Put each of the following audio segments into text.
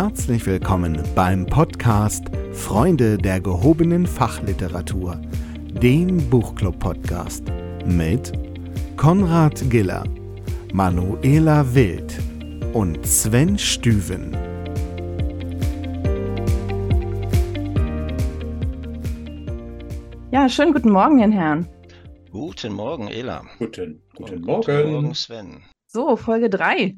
Herzlich willkommen beim Podcast Freunde der gehobenen Fachliteratur, dem Buchclub-Podcast mit Konrad Giller, Manuela Wild und Sven Stüven. Ja, schönen guten Morgen, Ihren Herren. Guten Morgen, Ela. Guten, guten Und Morgen. Guten Morgen, Sven. So, Folge 3.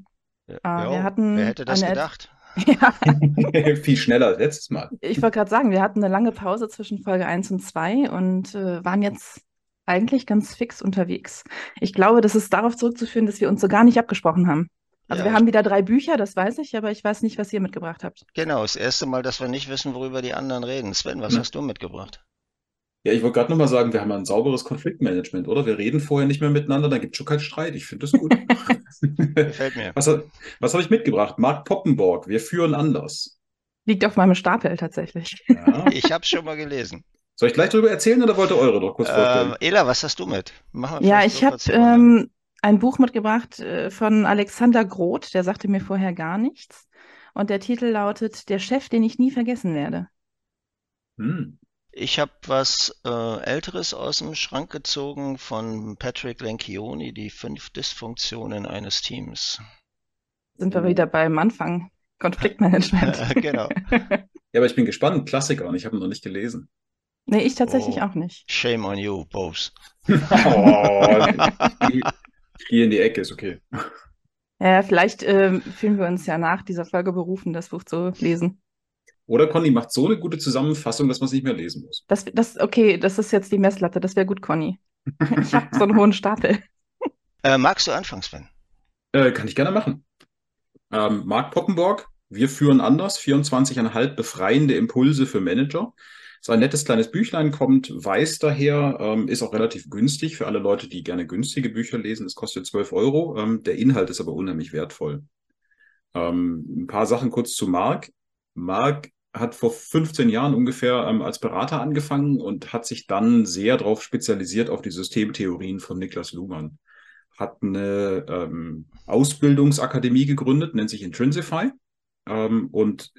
Ja, Ah, wir ja, hatten wer hätte das eine- gedacht? Ja, Viel schneller als letztes Mal. ich wollte gerade sagen, wir hatten eine lange Pause zwischen Folge 1 und 2 und äh, waren jetzt eigentlich ganz fix unterwegs. Ich glaube, das ist darauf zurückzuführen, dass wir uns so gar nicht abgesprochen haben. Also Ja, wir haben wieder drei Bücher, das weiß ich, aber ich weiß nicht, was ihr mitgebracht habt. Genau, das erste Mal, dass wir nicht wissen, worüber die anderen reden. Sven, was Ja. hast du mitgebracht? Ja, ich wollte gerade nochmal sagen, wir haben ein sauberes Konfliktmanagement, oder? Wir reden vorher nicht mehr miteinander, dann gibt es schon keinen Streit. Ich finde das gut. Gefällt mir. Was, was habe ich mitgebracht? Mark Poppenborg, wir führen anders. Liegt auf meinem Stapel tatsächlich. Ja. Ich habe schon mal gelesen. Soll ich gleich drüber erzählen oder wollt ihr eure noch kurz Ähm, vorstellen? Ela, was hast du mit? Ja, ich habe ähm, ein Buch mitgebracht äh, von Alexander Groth, der sagte mir vorher gar nichts. Und der Titel lautet Der Chef, den ich nie vergessen werde. Hm. Ich habe was äh, Älteres aus dem Schrank gezogen von Patrick Lencioni, die fünf Dysfunktionen eines Teams. Sind wir Oh. wieder beim Anfang. Konfliktmanagement. genau. Ja, aber ich bin gespannt. Klassiker und ich habe ihn noch nicht gelesen. Nee, ich tatsächlich Oh. auch nicht. Shame on you, both. Oh, die, die in die Ecke ist okay. Ja, vielleicht ähm, fühlen wir uns ja nach dieser Folge berufen, das Buch zu lesen. Oder Conny macht so eine gute Zusammenfassung, dass man es nicht mehr lesen muss. Das, das, okay, das ist jetzt die Messlatte. Das wäre gut, Conny. Ich habe so einen hohen Stapel. Äh, magst du anfangen, Sven? Äh, kann ich gerne machen. Ähm, Mark Poppenborg, wir führen anders, 24,5 befreiende Impulse für Manager. So ein nettes kleines Büchlein kommt weiß daher, ähm, ist auch relativ günstig für alle Leute, die gerne günstige Bücher lesen. Es kostet 12 Euro. Ähm, der Inhalt ist aber unheimlich wertvoll. Ähm, ein paar Sachen kurz zu Mark. Mark hat vor 15 Jahren ungefähr ähm, als Berater angefangen und hat sich dann sehr darauf spezialisiert auf die Systemtheorien von Niklas Luhmann hat eine ähm, Ausbildungsakademie gegründet, nennt sich Intrinsify. Ähm, und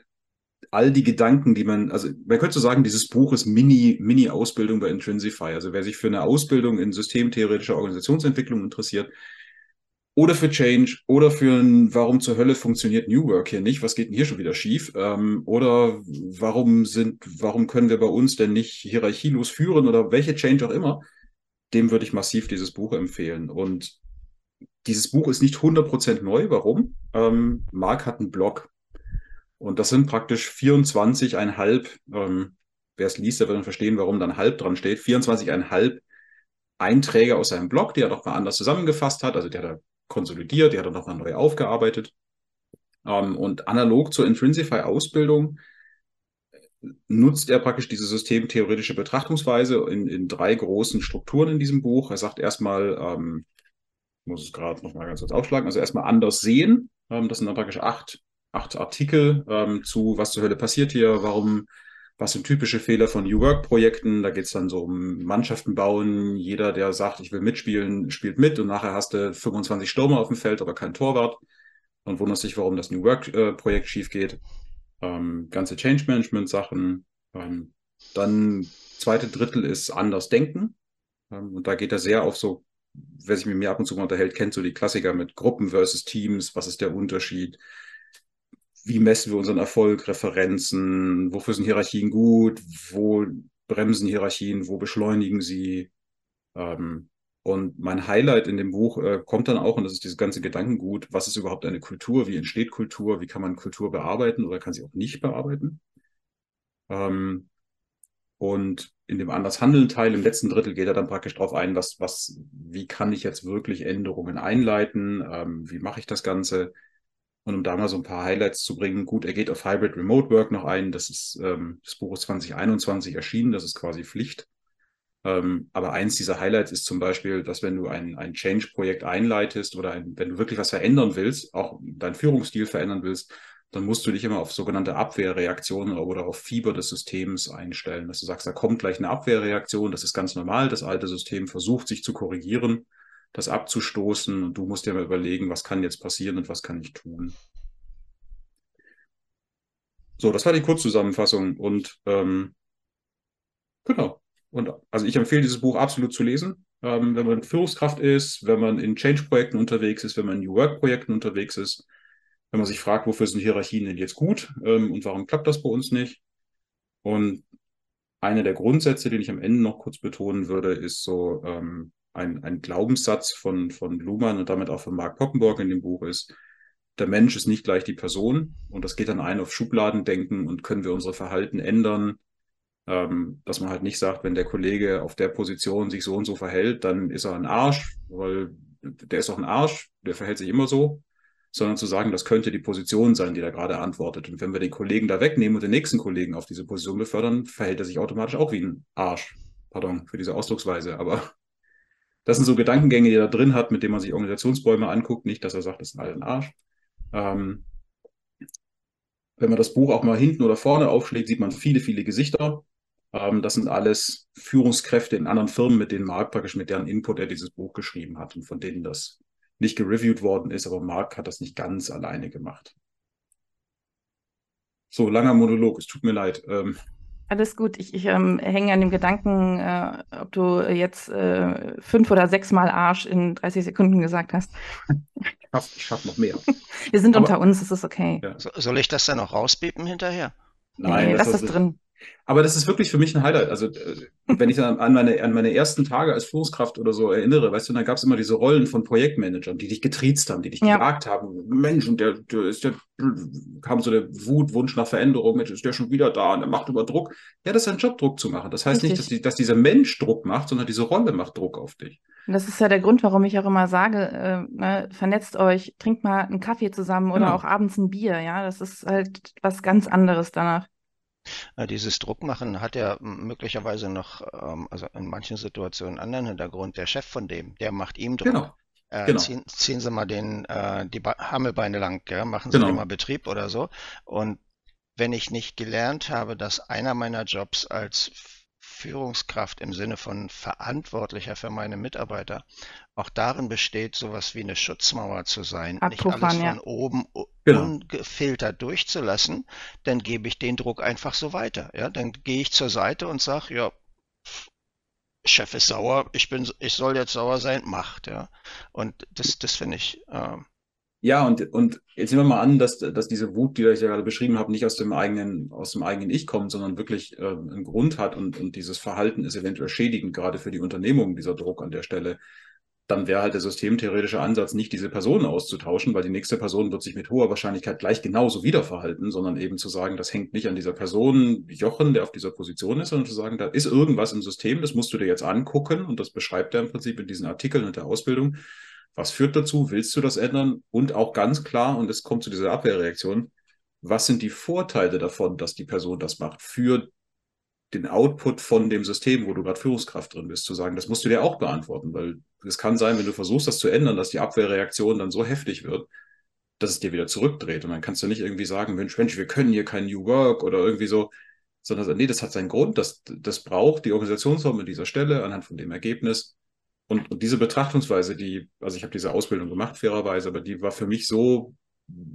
all die Gedanken, die man, also man könnte so sagen, dieses Buch ist Mini, Mini-Ausbildung bei Intrinsify. Also wer sich für eine Ausbildung in systemtheoretischer Organisationsentwicklung interessiert, oder für Change, oder für ein, warum zur Hölle funktioniert New Work hier nicht, was geht denn hier schon wieder schief, ähm, oder warum sind, warum können wir bei uns denn nicht hierarchielos führen oder welche Change auch immer, dem würde ich massiv dieses Buch empfehlen. Und dieses Buch ist nicht 100% neu. Warum? Ähm, Marc hat einen Blog. Und das sind praktisch 24,5, ähm, wer es liest, der wird dann verstehen, warum dann halb dran steht, 24,5 Einträge aus seinem Blog, die er doch mal anders zusammengefasst hat. Also die hat konsolidiert, die hat er nochmal neu aufgearbeitet. Ähm, und analog zur Intrinsify-Ausbildung nutzt er praktisch diese systemtheoretische Betrachtungsweise in, in drei großen Strukturen in diesem Buch. Er sagt erstmal, ähm, ich muss es gerade nochmal ganz kurz aufschlagen, also erstmal anders sehen. Ähm, das sind dann praktisch acht, acht Artikel ähm, zu, was zur Hölle passiert hier, warum, was sind typische Fehler von New Work-Projekten. Da geht es dann so um Mannschaften bauen. Jeder, der sagt, ich will mitspielen, spielt mit und nachher hast du 25 Stürmer auf dem Feld, aber kein Torwart und wunderst dich, warum das New Work-Projekt schief geht ähm, ganze Change Management Sachen. Ähm, dann zweite Drittel ist anders denken. Ähm, und da geht er sehr auf so, wer sich mit mir ab und zu mal unterhält, kennt so die Klassiker mit Gruppen versus Teams. Was ist der Unterschied? Wie messen wir unseren Erfolg? Referenzen? Wofür sind Hierarchien gut? Wo bremsen Hierarchien? Wo beschleunigen sie? Ähm, und mein Highlight in dem Buch äh, kommt dann auch, und das ist dieses ganze Gedankengut, was ist überhaupt eine Kultur, wie entsteht Kultur, wie kann man Kultur bearbeiten oder kann sie auch nicht bearbeiten. Ähm, und in dem anders handeln Teil, im letzten Drittel geht er dann praktisch darauf ein, was, was, wie kann ich jetzt wirklich Änderungen einleiten, ähm, wie mache ich das Ganze. Und um da mal so ein paar Highlights zu bringen, gut, er geht auf Hybrid Remote Work noch ein, das ist, ähm, das Buch ist 2021 erschienen, das ist quasi Pflicht. Ähm, aber eins dieser Highlights ist zum Beispiel, dass wenn du ein, ein Change-Projekt einleitest oder ein, wenn du wirklich was verändern willst, auch deinen Führungsstil verändern willst, dann musst du dich immer auf sogenannte Abwehrreaktionen oder auf Fieber des Systems einstellen. Dass du sagst, da kommt gleich eine Abwehrreaktion, das ist ganz normal. Das alte System versucht sich zu korrigieren, das abzustoßen und du musst dir mal überlegen, was kann jetzt passieren und was kann ich tun. So, das war die Kurzzusammenfassung und ähm, genau. Und also ich empfehle dieses Buch absolut zu lesen, ähm, wenn man Führungskraft ist, wenn man in Change-Projekten unterwegs ist, wenn man in New Work-Projekten unterwegs ist, wenn man sich fragt, wofür sind Hierarchien denn jetzt gut ähm, und warum klappt das bei uns nicht? Und einer der Grundsätze, den ich am Ende noch kurz betonen würde, ist so ähm, ein, ein Glaubenssatz von, von Luhmann und damit auch von Mark Poppenborg in dem Buch ist, der Mensch ist nicht gleich die Person und das geht dann ein auf Schubladendenken und können wir unser Verhalten ändern, ähm, dass man halt nicht sagt, wenn der Kollege auf der Position sich so und so verhält, dann ist er ein Arsch, weil der ist auch ein Arsch, der verhält sich immer so, sondern zu sagen, das könnte die Position sein, die da gerade antwortet. Und wenn wir den Kollegen da wegnehmen und den nächsten Kollegen auf diese Position befördern, verhält er sich automatisch auch wie ein Arsch. Pardon für diese Ausdrucksweise, aber das sind so Gedankengänge, die er da drin hat, mit denen man sich Organisationsbäume anguckt. Nicht, dass er sagt, das sind alle ein Arsch. Ähm, wenn man das Buch auch mal hinten oder vorne aufschlägt, sieht man viele, viele Gesichter. Ähm, das sind alles Führungskräfte in anderen Firmen, mit denen Mark praktisch mit deren Input er dieses Buch geschrieben hat und von denen das nicht gereviewt worden ist, aber Mark hat das nicht ganz alleine gemacht. So, langer Monolog, es tut mir leid. Ähm, alles gut. Ich, ich ähm, hänge an dem Gedanken, äh, ob du jetzt äh, fünf oder sechs Mal Arsch in 30 Sekunden gesagt hast. Ich schaffe noch mehr. Wir sind Aber, unter uns, es ist okay. Ja. Soll ich das dann auch rausbiepen hinterher? Nein, nee, lass das, das drin. Aber das ist wirklich für mich ein Highlight. Also, äh, wenn ich an meine, an meine ersten Tage als Führungskraft oder so erinnere, weißt du, dann gab es immer diese Rollen von Projektmanagern, die dich getriezt haben, die dich ja. gefragt haben, Mensch, und der, der ist der, kam so der Wut, Wunsch nach Veränderung, Mensch, ist der schon wieder da und er macht über Druck. Ja, das ist ein Job, Druck zu machen. Das heißt Richtig. nicht, dass, die, dass dieser Mensch Druck macht, sondern diese Rolle macht Druck auf dich. Und das ist ja der Grund, warum ich auch immer sage, äh, ne, vernetzt euch, trinkt mal einen Kaffee zusammen oder genau. auch abends ein Bier, ja. Das ist halt was ganz anderes danach. Äh, dieses Druckmachen hat ja möglicherweise noch, ähm, also in manchen Situationen einen anderen Hintergrund. Der Chef von dem, der macht ihm Druck. Genau. Äh, genau. ziehen, ziehen, Sie mal den, äh, die ba Hammelbeine lang, ja? machen Sie genau. mal Betrieb oder so. Und wenn ich nicht gelernt habe, dass einer meiner Jobs als Führungskraft im Sinne von Verantwortlicher für meine Mitarbeiter auch darin besteht, sowas wie eine Schutzmauer zu sein, Abpuffern, nicht alles ja. von oben genau. ungefiltert durchzulassen, dann gebe ich den Druck einfach so weiter. Ja, dann gehe ich zur Seite und sage, ja, Chef ist sauer, ich bin, ich soll jetzt sauer sein, macht, ja. Und das, das finde ich, äh, ja, und, und jetzt nehmen wir mal an, dass, dass diese Wut, die ich ja gerade beschrieben habe, nicht aus dem eigenen, aus dem eigenen Ich kommt, sondern wirklich äh, einen Grund hat und, und dieses Verhalten ist eventuell schädigend, gerade für die Unternehmung, dieser Druck an der Stelle. Dann wäre halt der systemtheoretische Ansatz, nicht diese Person auszutauschen, weil die nächste Person wird sich mit hoher Wahrscheinlichkeit gleich genauso wieder verhalten, sondern eben zu sagen, das hängt nicht an dieser Person Jochen, der auf dieser Position ist, sondern zu sagen, da ist irgendwas im System, das musst du dir jetzt angucken und das beschreibt er im Prinzip in diesen Artikeln und der Ausbildung was führt dazu? Willst du das ändern? Und auch ganz klar, und es kommt zu dieser Abwehrreaktion, was sind die Vorteile davon, dass die Person das macht für den Output von dem System, wo du gerade Führungskraft drin bist, zu sagen, das musst du dir auch beantworten, weil es kann sein, wenn du versuchst, das zu ändern, dass die Abwehrreaktion dann so heftig wird, dass es dir wieder zurückdreht. Und dann kannst du nicht irgendwie sagen, Mensch, Mensch, wir können hier kein New Work oder irgendwie so, sondern nee, das hat seinen Grund, das, das braucht die Organisationsform an dieser Stelle anhand von dem Ergebnis. Und, und diese Betrachtungsweise, die, also ich habe diese Ausbildung gemacht, fairerweise, aber die war für mich so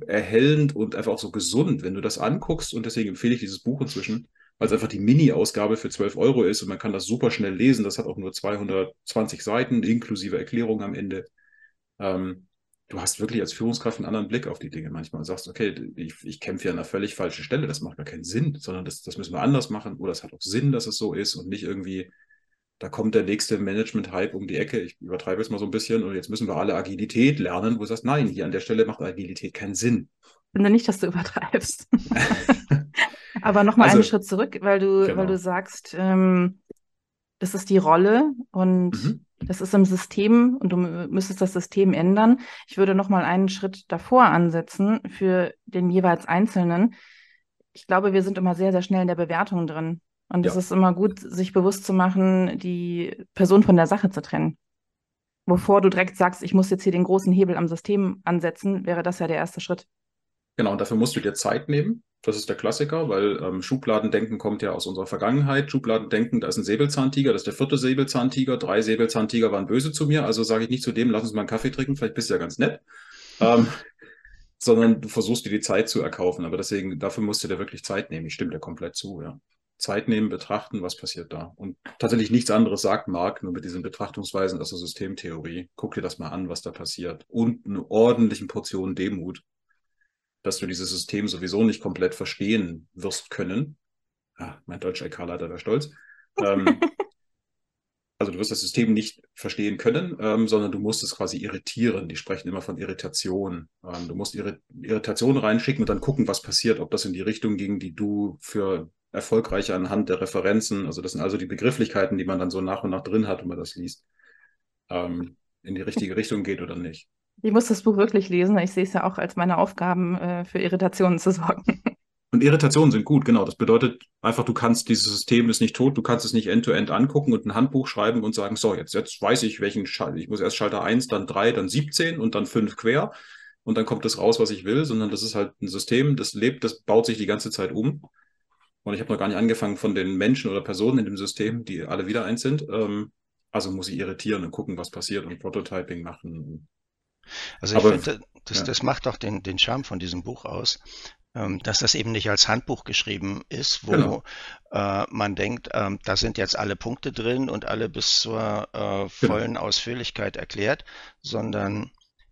erhellend und einfach auch so gesund, wenn du das anguckst. Und deswegen empfehle ich dieses Buch inzwischen, weil es einfach die Mini-Ausgabe für 12 Euro ist und man kann das super schnell lesen. Das hat auch nur 220 Seiten, inklusive Erklärung am Ende. Ähm, du hast wirklich als Führungskraft einen anderen Blick auf die Dinge manchmal und sagst, okay, ich, ich kämpfe hier an einer völlig falschen Stelle, das macht gar keinen Sinn, sondern das, das müssen wir anders machen oder es hat auch Sinn, dass es so ist und nicht irgendwie da kommt der nächste Management-Hype um die Ecke. Ich übertreibe es mal so ein bisschen und jetzt müssen wir alle Agilität lernen, wo du sagst, nein, hier an der Stelle macht Agilität keinen Sinn. Ich finde nicht, dass du übertreibst. Aber nochmal also, einen Schritt zurück, weil du, genau. weil du sagst, ähm, das ist die Rolle und mhm. das ist im System und du müsstest das System ändern. Ich würde nochmal einen Schritt davor ansetzen für den jeweils Einzelnen. Ich glaube, wir sind immer sehr, sehr schnell in der Bewertung drin. Und es ja. ist immer gut, sich bewusst zu machen, die Person von der Sache zu trennen. Bevor du direkt sagst, ich muss jetzt hier den großen Hebel am System ansetzen, wäre das ja der erste Schritt. Genau, und dafür musst du dir Zeit nehmen. Das ist der Klassiker, weil ähm, Schubladendenken kommt ja aus unserer Vergangenheit. Schubladendenken, da ist ein Säbelzahntiger, das ist der vierte Säbelzahntiger. Drei Säbelzahntiger waren böse zu mir, also sage ich nicht zu dem, lass uns mal einen Kaffee trinken, vielleicht bist du ja ganz nett. ähm, sondern du versuchst dir die Zeit zu erkaufen. Aber deswegen, dafür musst du dir wirklich Zeit nehmen. Ich stimme dir komplett zu, ja. Zeit nehmen, betrachten, was passiert da. Und tatsächlich nichts anderes sagt Marc, nur mit diesen Betrachtungsweisen aus der Systemtheorie. Guck dir das mal an, was da passiert. Und eine ordentliche Portion Demut, dass du dieses System sowieso nicht komplett verstehen wirst können. Ah, mein deutscher EK-Leiter wäre stolz. ähm, also du wirst das System nicht verstehen können, ähm, sondern du musst es quasi irritieren. Die sprechen immer von Irritation. Ähm, du musst Irrit Irritation reinschicken und dann gucken, was passiert, ob das in die Richtung ging, die du für erfolgreich anhand der Referenzen, also das sind also die Begrifflichkeiten, die man dann so nach und nach drin hat, wenn man das liest, ähm, in die richtige Richtung geht oder nicht. Ich muss das Buch wirklich lesen. Ich sehe es ja auch als meine Aufgaben, äh, für Irritationen zu sorgen. Und Irritationen sind gut, genau. Das bedeutet einfach, du kannst dieses System ist nicht tot, du kannst es nicht end-to-end -end angucken und ein Handbuch schreiben und sagen, so, jetzt, jetzt weiß ich, welchen Schalter, ich muss erst Schalter 1, dann 3, dann 17 und dann 5 quer und dann kommt das raus, was ich will, sondern das ist halt ein System, das lebt, das baut sich die ganze Zeit um. Und ich habe noch gar nicht angefangen von den Menschen oder Personen in dem System, die alle wieder eins sind. Ähm, also muss ich irritieren und gucken, was passiert und Prototyping machen. Also ich finde, das, ja. das macht doch den, den Charme von diesem Buch aus, dass das eben nicht als Handbuch geschrieben ist, wo genau. äh, man denkt, ähm, da sind jetzt alle Punkte drin und alle bis zur äh, genau. vollen genau. Ausführlichkeit erklärt, sondern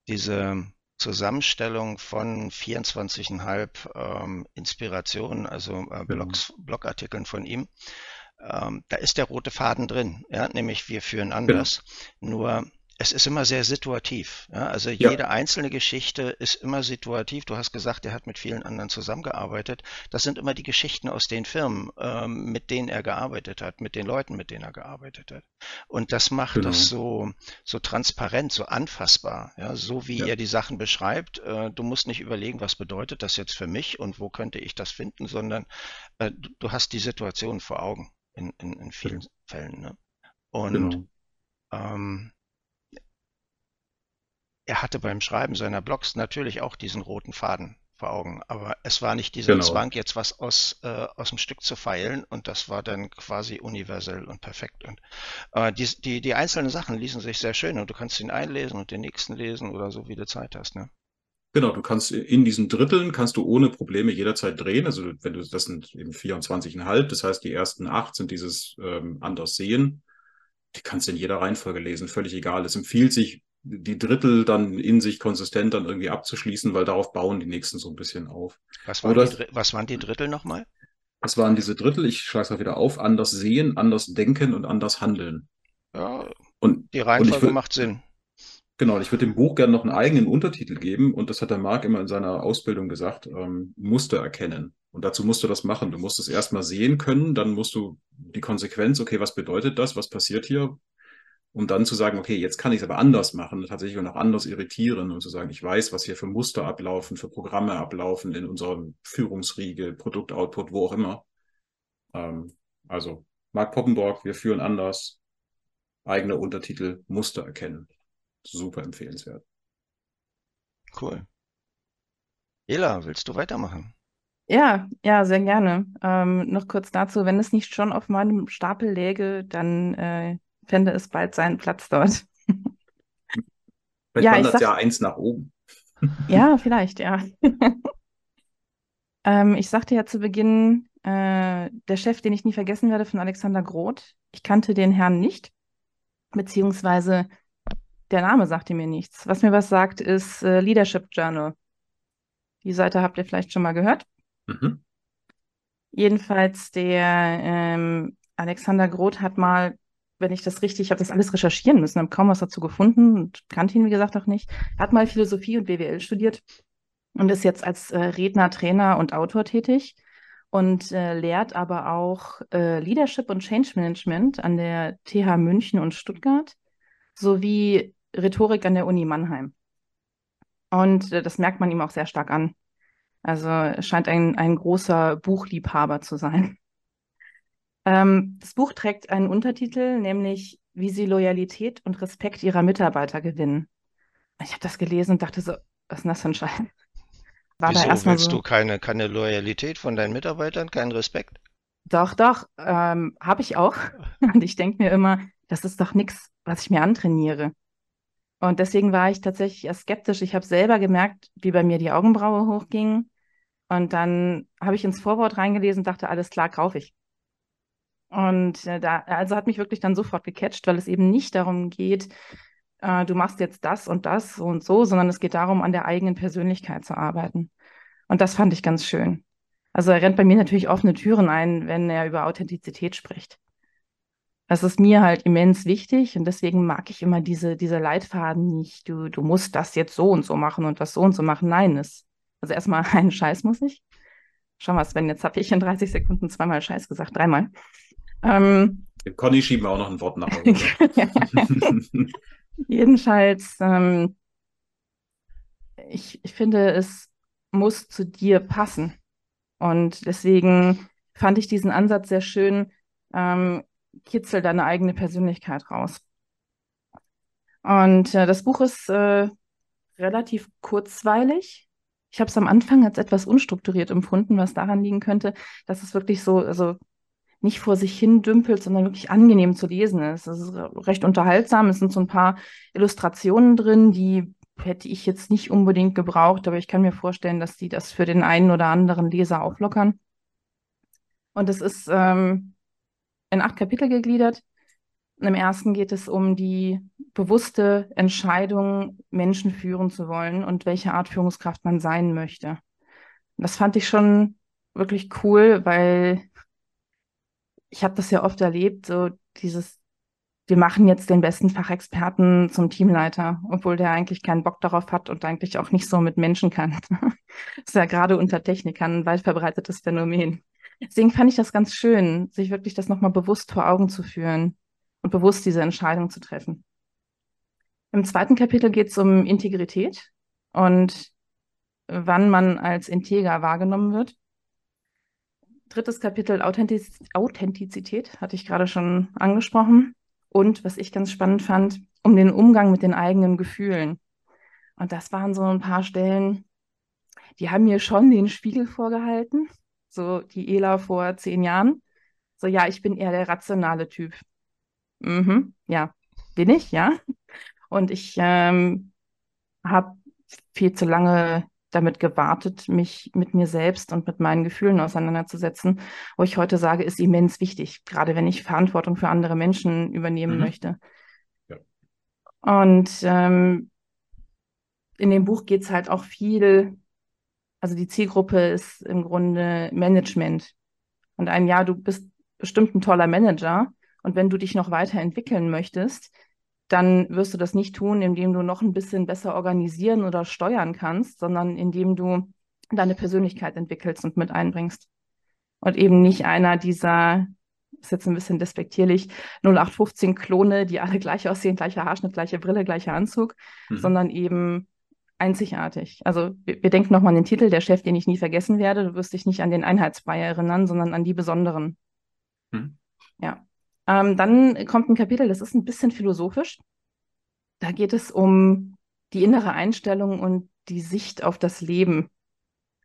diese Zusammenstellung von 24,5 ähm, Inspirationen, also äh, genau. Blogs, Blogartikeln von ihm, ähm, da ist der rote Faden drin, ja, nämlich wir führen anders. Genau. Nur es ist immer sehr situativ. Ja? Also ja. jede einzelne Geschichte ist immer situativ. Du hast gesagt, er hat mit vielen anderen zusammengearbeitet. Das sind immer die Geschichten aus den Firmen, ähm, mit denen er gearbeitet hat, mit den Leuten, mit denen er gearbeitet hat. Und das macht genau. das so, so transparent, so anfassbar. Ja? So wie ja. er die Sachen beschreibt. Äh, du musst nicht überlegen, was bedeutet das jetzt für mich und wo könnte ich das finden, sondern äh, du, du, hast die Situation vor Augen in, in, in vielen genau. Fällen. Ne? Und genau. ähm, er hatte beim Schreiben seiner Blogs natürlich auch diesen roten Faden vor Augen, aber es war nicht dieser genau. Zwang, jetzt was aus, äh, aus dem Stück zu feilen und das war dann quasi universell und perfekt. Und äh, die, die, die einzelnen Sachen ließen sich sehr schön und du kannst ihn einlesen und den nächsten lesen oder so, wie du Zeit hast. Ne? Genau, du kannst in diesen Dritteln kannst du ohne Probleme jederzeit drehen. Also wenn du, das sind eben 24,5, das heißt die ersten acht sind dieses ähm, anders sehen. Die kannst du in jeder Reihenfolge lesen, völlig egal. Es empfiehlt sich, die Drittel dann in sich konsistent dann irgendwie abzuschließen, weil darauf bauen die nächsten so ein bisschen auf. Was waren, das, die, was waren die Drittel nochmal? Was waren diese Drittel? Ich schlage es mal wieder auf. Anders sehen, anders denken und anders handeln. Ja, und die Reihenfolge macht Sinn. Genau, ich würde dem Buch gerne noch einen eigenen Untertitel geben und das hat der Marc immer in seiner Ausbildung gesagt, ähm, Muster erkennen. Und dazu musst du das machen. Du musst es erstmal sehen können, dann musst du die Konsequenz, okay, was bedeutet das, was passiert hier, um dann zu sagen, okay, jetzt kann ich es aber anders machen, tatsächlich auch noch anders irritieren und zu sagen, ich weiß, was hier für Muster ablaufen, für Programme ablaufen in unserem Führungsriegel, Produktoutput, wo auch immer. Ähm, also Mark Poppenborg, wir führen anders, eigene Untertitel, Muster erkennen. Super empfehlenswert. Cool. Ela, willst du weitermachen? Ja, ja, sehr gerne. Ähm, noch kurz dazu, wenn es nicht schon auf meinem Stapel läge, dann äh, fände es bald seinen Platz dort. Vielleicht ja, wandert ja eins nach oben. ja, vielleicht, ja. ähm, ich sagte ja zu Beginn, äh, der Chef, den ich nie vergessen werde, von Alexander Groth. Ich kannte den Herrn nicht, beziehungsweise der Name sagte mir nichts. Was mir was sagt, ist äh, Leadership Journal. Die Seite habt ihr vielleicht schon mal gehört. Mhm. Jedenfalls der ähm, Alexander Groth hat mal wenn ich das richtig, ich habe das alles recherchieren müssen, habe kaum was dazu gefunden und kannte ihn, wie gesagt, auch nicht. Hat mal Philosophie und BWL studiert und ist jetzt als äh, Redner, Trainer und Autor tätig und äh, lehrt aber auch äh, Leadership und Change Management an der TH München und Stuttgart sowie Rhetorik an der Uni Mannheim. Und äh, das merkt man ihm auch sehr stark an. Also scheint ein, ein großer Buchliebhaber zu sein. Ähm, das Buch trägt einen Untertitel, nämlich Wie sie Loyalität und Respekt ihrer Mitarbeiter gewinnen. Ich habe das gelesen und dachte so, was ist denn das für ein Scheiß? War Wieso da erstmal willst so, du keine, keine Loyalität von deinen Mitarbeitern, keinen Respekt? Doch, doch, ähm, habe ich auch. Und ich denke mir immer, das ist doch nichts, was ich mir antrainiere. Und deswegen war ich tatsächlich erst skeptisch. Ich habe selber gemerkt, wie bei mir die Augenbraue hochging. Und dann habe ich ins Vorwort reingelesen und dachte, alles klar, kaufe ich. Und äh, da, also hat mich wirklich dann sofort gecatcht, weil es eben nicht darum geht, äh, du machst jetzt das und das und so, sondern es geht darum, an der eigenen Persönlichkeit zu arbeiten. Und das fand ich ganz schön. Also er rennt bei mir natürlich offene Türen ein, wenn er über Authentizität spricht. Das ist mir halt immens wichtig und deswegen mag ich immer diese, diese Leitfaden nicht. Du, du musst das jetzt so und so machen und das so und so machen. Nein, es, also erstmal einen Scheiß muss ich. Schau mal, Sven, jetzt habe ich in 30 Sekunden zweimal Scheiß gesagt, dreimal. Ähm, Conny schieben wir auch noch ein Wort nach. Jedenfalls, ähm, ich, ich finde, es muss zu dir passen. Und deswegen fand ich diesen Ansatz sehr schön, ähm, kitzel deine eigene Persönlichkeit raus. Und äh, das Buch ist äh, relativ kurzweilig. Ich habe es am Anfang als etwas unstrukturiert empfunden, was daran liegen könnte, dass es wirklich so, also nicht vor sich hin dümpelt, sondern wirklich angenehm zu lesen ist. Es ist recht unterhaltsam. Es sind so ein paar Illustrationen drin, die hätte ich jetzt nicht unbedingt gebraucht, aber ich kann mir vorstellen, dass die das für den einen oder anderen Leser auflockern. Und es ist ähm, in acht Kapitel gegliedert. Im ersten geht es um die bewusste Entscheidung, Menschen führen zu wollen und welche Art Führungskraft man sein möchte. Das fand ich schon wirklich cool, weil ich habe das ja oft erlebt, so dieses, wir machen jetzt den besten Fachexperten zum Teamleiter, obwohl der eigentlich keinen Bock darauf hat und eigentlich auch nicht so mit Menschen kann. das ist ja gerade unter Technikern ein weit verbreitetes Phänomen. Deswegen fand ich das ganz schön, sich wirklich das nochmal bewusst vor Augen zu führen und bewusst diese Entscheidung zu treffen. Im zweiten Kapitel geht es um Integrität und wann man als integer wahrgenommen wird drittes Kapitel Authentiz Authentizität, hatte ich gerade schon angesprochen. Und was ich ganz spannend fand, um den Umgang mit den eigenen Gefühlen. Und das waren so ein paar Stellen, die haben mir schon den Spiegel vorgehalten. So die Ela vor zehn Jahren. So, ja, ich bin eher der rationale Typ. Mhm, ja, bin ich, ja. Und ich ähm, habe viel zu lange damit gewartet, mich mit mir selbst und mit meinen Gefühlen auseinanderzusetzen, wo ich heute sage, ist immens wichtig, gerade wenn ich Verantwortung für andere Menschen übernehmen mhm. möchte. Ja. Und ähm, in dem Buch geht es halt auch viel, also die Zielgruppe ist im Grunde Management. Und ein Jahr, du bist bestimmt ein toller Manager. Und wenn du dich noch weiterentwickeln möchtest, dann wirst du das nicht tun, indem du noch ein bisschen besser organisieren oder steuern kannst, sondern indem du deine Persönlichkeit entwickelst und mit einbringst. Und eben nicht einer dieser, ist jetzt ein bisschen despektierlich, 0815 Klone, die alle gleich aussehen, gleicher Haarschnitt, gleiche Brille, gleicher Anzug, mhm. sondern eben einzigartig. Also wir, wir denken nochmal an den Titel, der Chef, den ich nie vergessen werde. Du wirst dich nicht an den Einheitsbrei erinnern, sondern an die Besonderen. Mhm. Ja. Ähm, dann kommt ein Kapitel, das ist ein bisschen philosophisch. Da geht es um die innere Einstellung und die Sicht auf das Leben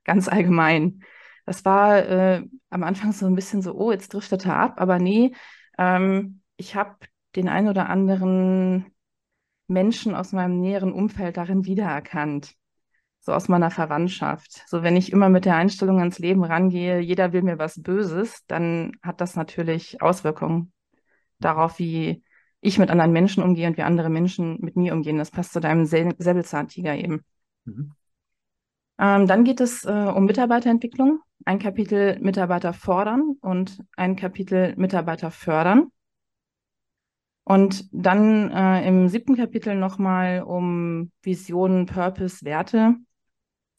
ganz allgemein. Das war äh, am Anfang so ein bisschen so, oh, jetzt driftet er ab, aber nee, ähm, ich habe den einen oder anderen Menschen aus meinem näheren Umfeld darin wiedererkannt, so aus meiner Verwandtschaft. So, wenn ich immer mit der Einstellung ans Leben rangehe, jeder will mir was Böses, dann hat das natürlich Auswirkungen darauf, wie ich mit anderen Menschen umgehe und wie andere Menschen mit mir umgehen. Das passt zu deinem Säbelzahntiger eben. Mhm. Ähm, dann geht es äh, um Mitarbeiterentwicklung. Ein Kapitel Mitarbeiter fordern und ein Kapitel Mitarbeiter fördern. Und dann äh, im siebten Kapitel nochmal um Visionen, Purpose, Werte.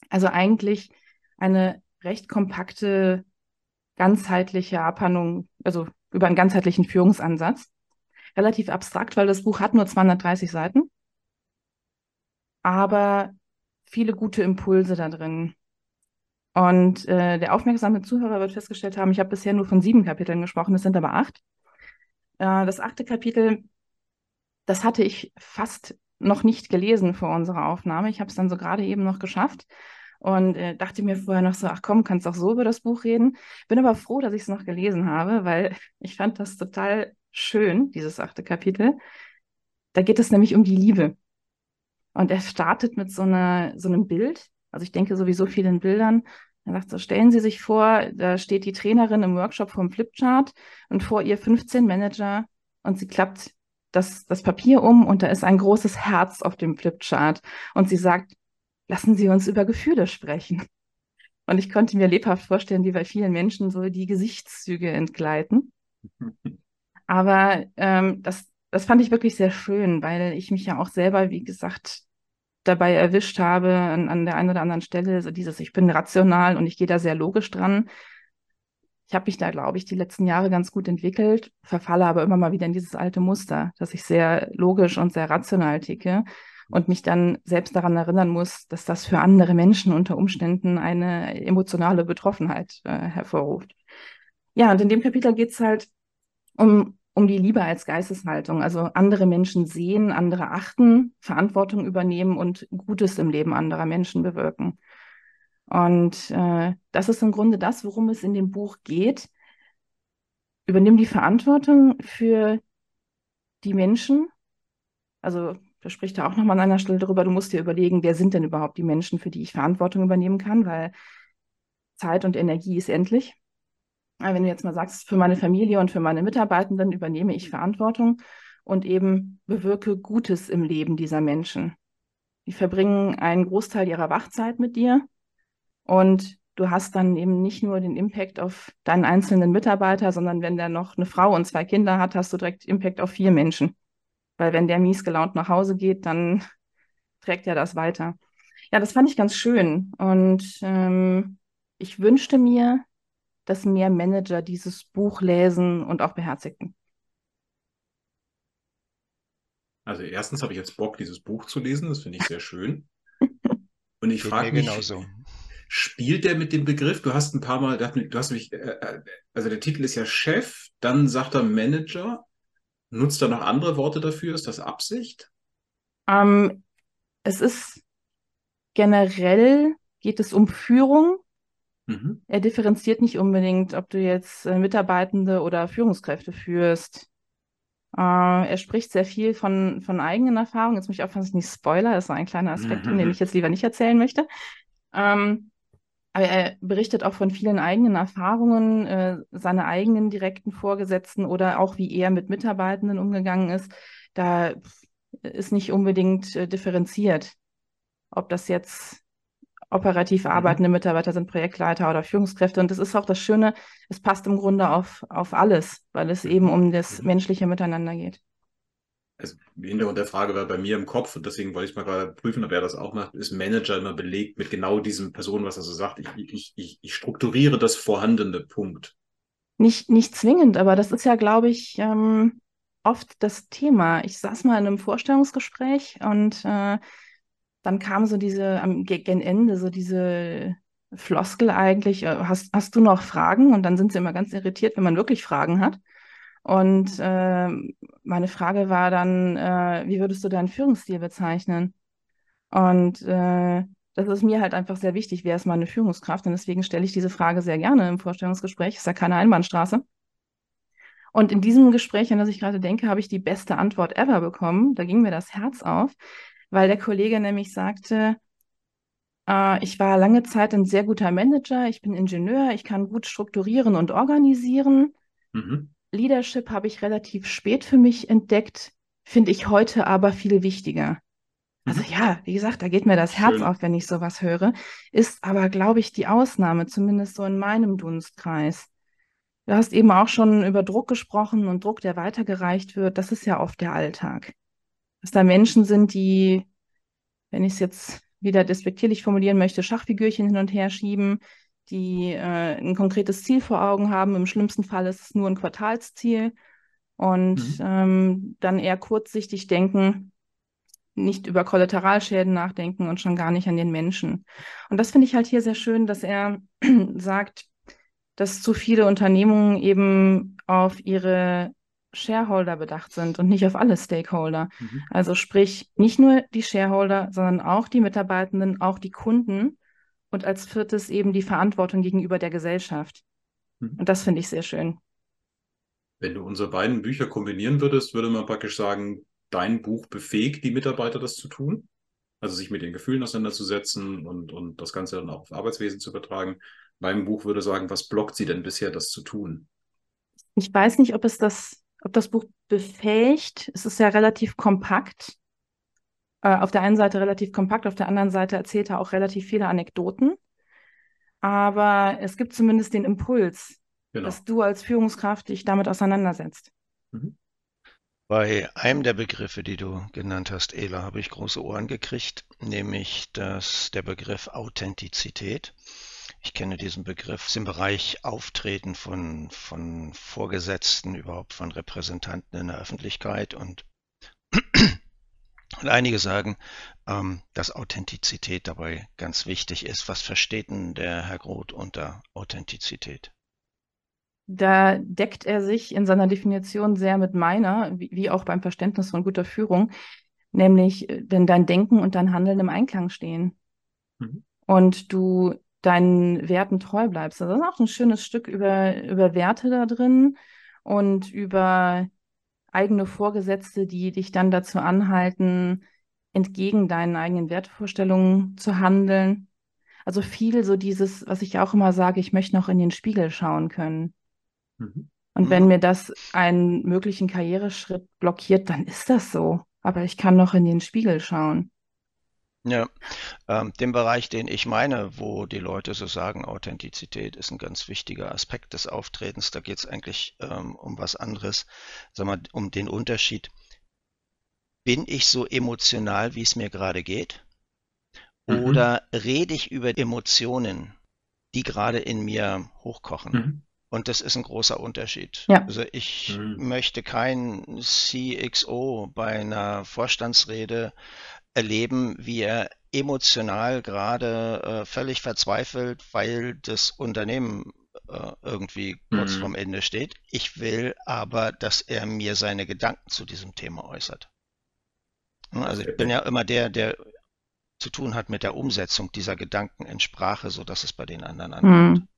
Also eigentlich eine recht kompakte, ganzheitliche Abhandlung, also über einen ganzheitlichen Führungsansatz. Relativ abstrakt, weil das Buch hat nur 230 Seiten, aber viele gute Impulse da drin. Und äh, der aufmerksame Zuhörer wird festgestellt haben, ich habe bisher nur von sieben Kapiteln gesprochen, es sind aber acht. Äh, das achte Kapitel, das hatte ich fast noch nicht gelesen vor unserer Aufnahme. Ich habe es dann so gerade eben noch geschafft und äh, dachte mir vorher noch so, ach komm, kannst auch so über das Buch reden. Bin aber froh, dass ich es noch gelesen habe, weil ich fand das total schön, dieses achte Kapitel. Da geht es nämlich um die Liebe. Und er startet mit so, einer, so einem Bild. Also ich denke sowieso viel in Bildern. Er sagt so, stellen Sie sich vor, da steht die Trainerin im Workshop vom Flipchart und vor ihr 15 Manager und sie klappt das, das Papier um und da ist ein großes Herz auf dem Flipchart und sie sagt, lassen Sie uns über Gefühle sprechen. Und ich konnte mir lebhaft vorstellen, wie bei vielen Menschen so die Gesichtszüge entgleiten. Aber ähm, das, das fand ich wirklich sehr schön, weil ich mich ja auch selber, wie gesagt, dabei erwischt habe, an, an der einen oder anderen Stelle, so dieses, ich bin rational und ich gehe da sehr logisch dran. Ich habe mich da, glaube ich, die letzten Jahre ganz gut entwickelt, verfalle aber immer mal wieder in dieses alte Muster, dass ich sehr logisch und sehr rational ticke und mich dann selbst daran erinnern muss, dass das für andere Menschen unter Umständen eine emotionale Betroffenheit äh, hervorruft. Ja, und in dem Kapitel geht es halt um um die Liebe als Geisteshaltung. Also andere Menschen sehen, andere achten, Verantwortung übernehmen und Gutes im Leben anderer Menschen bewirken. Und äh, das ist im Grunde das, worum es in dem Buch geht. Übernimm die Verantwortung für die Menschen. Also da spricht er auch nochmal an einer Stelle darüber, du musst dir überlegen, wer sind denn überhaupt die Menschen, für die ich Verantwortung übernehmen kann, weil Zeit und Energie ist endlich wenn du jetzt mal sagst, für meine Familie und für meine Mitarbeitenden übernehme ich Verantwortung und eben bewirke Gutes im Leben dieser Menschen. Die verbringen einen Großteil ihrer Wachzeit mit dir und du hast dann eben nicht nur den Impact auf deinen einzelnen Mitarbeiter, sondern wenn der noch eine Frau und zwei Kinder hat, hast du direkt Impact auf vier Menschen. Weil wenn der mies gelaunt nach Hause geht, dann trägt er das weiter. Ja, das fand ich ganz schön. Und ähm, ich wünschte mir, dass mehr Manager dieses Buch lesen und auch beherzigen? Also erstens habe ich jetzt Bock, dieses Buch zu lesen. Das finde ich sehr schön. Und ich frage mich, genauso. spielt der mit dem Begriff? Du hast ein paar Mal, du hast mich, äh, äh, also der Titel ist ja Chef, dann sagt er Manager. Nutzt er noch andere Worte dafür? Ist das Absicht? Ähm, es ist generell geht es um Führung Mhm. Er differenziert nicht unbedingt, ob du jetzt äh, Mitarbeitende oder Führungskräfte führst. Äh, er spricht sehr viel von, von eigenen Erfahrungen. Jetzt muss ich aufpassen, dass ich nicht spoiler. Das ist so ein kleiner Aspekt, mhm. den ich jetzt lieber nicht erzählen möchte. Ähm, aber er berichtet auch von vielen eigenen Erfahrungen, äh, seine eigenen direkten Vorgesetzten oder auch wie er mit Mitarbeitenden umgegangen ist. Da ist nicht unbedingt äh, differenziert, ob das jetzt operativ mhm. arbeitende Mitarbeiter sind Projektleiter oder Führungskräfte. Und das ist auch das Schöne, es passt im Grunde auf, auf alles, weil es eben um das mhm. menschliche Miteinander geht. Also, Hintergrund der Frage war bei mir im Kopf und deswegen wollte ich mal gerade prüfen, ob er das auch macht. Ist Manager immer belegt mit genau diesem Person, was er so sagt? Ich, ich, ich, ich strukturiere das vorhandene Punkt. Nicht, nicht zwingend, aber das ist ja, glaube ich, ähm, oft das Thema. Ich saß mal in einem Vorstellungsgespräch und äh, dann kam so diese, am gegen Ende, so diese Floskel eigentlich, äh, hast, hast du noch Fragen? Und dann sind sie immer ganz irritiert, wenn man wirklich Fragen hat. Und äh, meine Frage war dann, äh, wie würdest du deinen Führungsstil bezeichnen? Und äh, das ist mir halt einfach sehr wichtig, wer ist meine Führungskraft? Und deswegen stelle ich diese Frage sehr gerne im Vorstellungsgespräch. Ist ja keine Einbahnstraße. Und in diesem Gespräch, an das ich gerade denke, habe ich die beste Antwort ever bekommen. Da ging mir das Herz auf, weil der Kollege nämlich sagte, äh, ich war lange Zeit ein sehr guter Manager, ich bin Ingenieur, ich kann gut strukturieren und organisieren. Mhm. Leadership habe ich relativ spät für mich entdeckt, finde ich heute aber viel wichtiger. Also mhm. ja, wie gesagt, da geht mir das Herz Schön. auf, wenn ich sowas höre, ist aber, glaube ich, die Ausnahme, zumindest so in meinem Dunstkreis. Du hast eben auch schon über Druck gesprochen und Druck, der weitergereicht wird. Das ist ja oft der Alltag dass da Menschen sind, die, wenn ich es jetzt wieder despektierlich formulieren möchte, Schachfigürchen hin und her schieben, die äh, ein konkretes Ziel vor Augen haben. Im schlimmsten Fall ist es nur ein Quartalsziel und mhm. ähm, dann eher kurzsichtig denken, nicht über Kollateralschäden nachdenken und schon gar nicht an den Menschen. Und das finde ich halt hier sehr schön, dass er sagt, dass zu viele Unternehmungen eben auf ihre Shareholder bedacht sind und nicht auf alle Stakeholder. Mhm. Also sprich, nicht nur die Shareholder, sondern auch die Mitarbeitenden, auch die Kunden und als viertes eben die Verantwortung gegenüber der Gesellschaft. Mhm. Und das finde ich sehr schön. Wenn du unsere beiden Bücher kombinieren würdest, würde man praktisch sagen, dein Buch befähigt die Mitarbeiter, das zu tun? Also sich mit den Gefühlen auseinanderzusetzen und, und das Ganze dann auch auf Arbeitswesen zu übertragen. Mein Buch würde sagen, was blockt sie denn bisher, das zu tun? Ich weiß nicht, ob es das, ob das Buch befähigt. Es ist ja relativ kompakt. Äh, auf der einen Seite relativ kompakt, auf der anderen Seite erzählt er auch relativ viele Anekdoten. Aber es gibt zumindest den Impuls, genau. dass du als Führungskraft dich damit auseinandersetzt. Mhm. Bei einem der Begriffe, die du genannt hast, Ela, habe ich große Ohren gekriegt, nämlich das, der Begriff Authentizität. Ich kenne diesen Begriff im Bereich Auftreten von, von Vorgesetzten, überhaupt von Repräsentanten in der Öffentlichkeit und, und einige sagen, ähm, dass Authentizität dabei ganz wichtig ist. Was versteht denn der Herr Groth unter Authentizität? Da deckt er sich in seiner Definition sehr mit meiner, wie, wie auch beim Verständnis von guter Führung, nämlich äh, wenn dein Denken und dein Handeln im Einklang stehen mhm. und du deinen Werten treu bleibst. Also das ist auch ein schönes Stück über, über Werte da drin und über eigene Vorgesetzte, die dich dann dazu anhalten, entgegen deinen eigenen Wertvorstellungen zu handeln. Also viel so dieses, was ich auch immer sage, ich möchte noch in den Spiegel schauen können. Mhm. Und wenn mir das einen möglichen Karriereschritt blockiert, dann ist das so. Aber ich kann noch in den Spiegel schauen. Ja, ähm, den Bereich, den ich meine, wo die Leute so sagen, Authentizität ist ein ganz wichtiger Aspekt des Auftretens. Da geht es eigentlich ähm, um was anderes, sag mal, um den Unterschied. Bin ich so emotional, wie es mir gerade geht? Mhm. Oder rede ich über Emotionen, die gerade in mir hochkochen? Mhm. Und das ist ein großer Unterschied. Ja. Also ich mhm. möchte kein CXO bei einer Vorstandsrede erleben, wie er emotional gerade äh, völlig verzweifelt, weil das Unternehmen äh, irgendwie kurz mhm. vorm Ende steht. Ich will aber, dass er mir seine Gedanken zu diesem Thema äußert. Also ich bin ja immer der, der zu tun hat mit der Umsetzung dieser Gedanken in Sprache, so dass es bei den anderen ankommt. Mhm.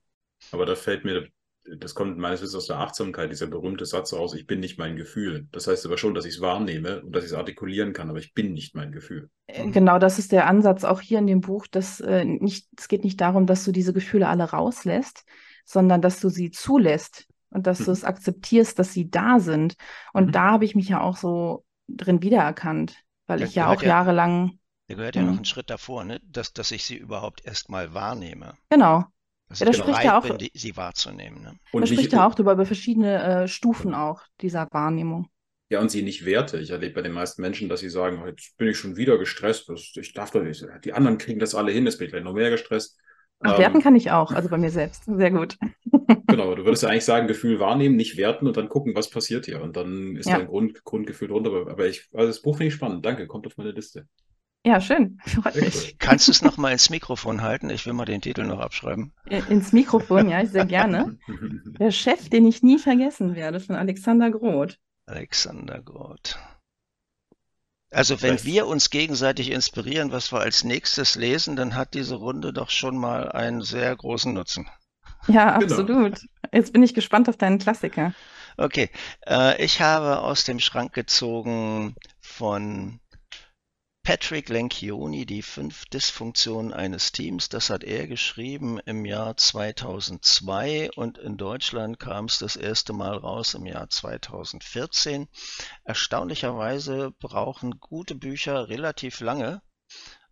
Aber da fällt mir das kommt meines Wissens aus der Achtsamkeit, dieser berühmte Satz raus, ich bin nicht mein Gefühl. Das heißt aber schon, dass ich es wahrnehme und dass ich es artikulieren kann, aber ich bin nicht mein Gefühl. Äh, genau, das ist der Ansatz auch hier in dem Buch, dass äh, nicht, es geht nicht darum, dass du diese Gefühle alle rauslässt, sondern dass du sie zulässt und dass mhm. du es akzeptierst, dass sie da sind. Und mhm. da habe ich mich ja auch so drin wiedererkannt, weil das ich ja auch ja, jahrelang. Da gehört ja noch mhm. ein Schritt davor, ne? dass, dass ich sie überhaupt erstmal wahrnehme. Genau. Dass ja, da spricht er auch, sie wahrzunehmen. Ne? Und da spricht er auch drüber, über verschiedene äh, Stufen auch dieser Wahrnehmung. Ja, und sie nicht werte. Ich erlebe bei den meisten Menschen, dass sie sagen, jetzt bin ich schon wieder gestresst, ich darf doch nicht. Die anderen kriegen das alle hin, jetzt bin ich gleich noch mehr gestresst. Ach, werten ähm, kann ich auch, also bei mir selbst. Sehr gut. genau, du würdest ja eigentlich sagen, Gefühl wahrnehmen, nicht werten und dann gucken, was passiert hier. Und dann ist ja. dein Grund, Grundgefühl drunter. Aber ich, also das Buch finde ich spannend. Danke, kommt auf meine Liste. Ja, schön. Freut mich. Kannst du es noch mal ins Mikrofon halten? Ich will mal den Titel noch abschreiben. Äh, ins Mikrofon, ja, sehr gerne. Der Chef, den ich nie vergessen werde, von Alexander Groth. Alexander Groth. Also wenn wir uns gegenseitig inspirieren, was wir als nächstes lesen, dann hat diese Runde doch schon mal einen sehr großen Nutzen. Ja, genau. absolut. Genau. Jetzt bin ich gespannt auf deinen Klassiker. Okay, äh, ich habe aus dem Schrank gezogen von Patrick Lencioni, die fünf Dysfunktionen eines Teams, das hat er geschrieben im Jahr 2002 und in Deutschland kam es das erste Mal raus im Jahr 2014. Erstaunlicherweise brauchen gute Bücher relativ lange,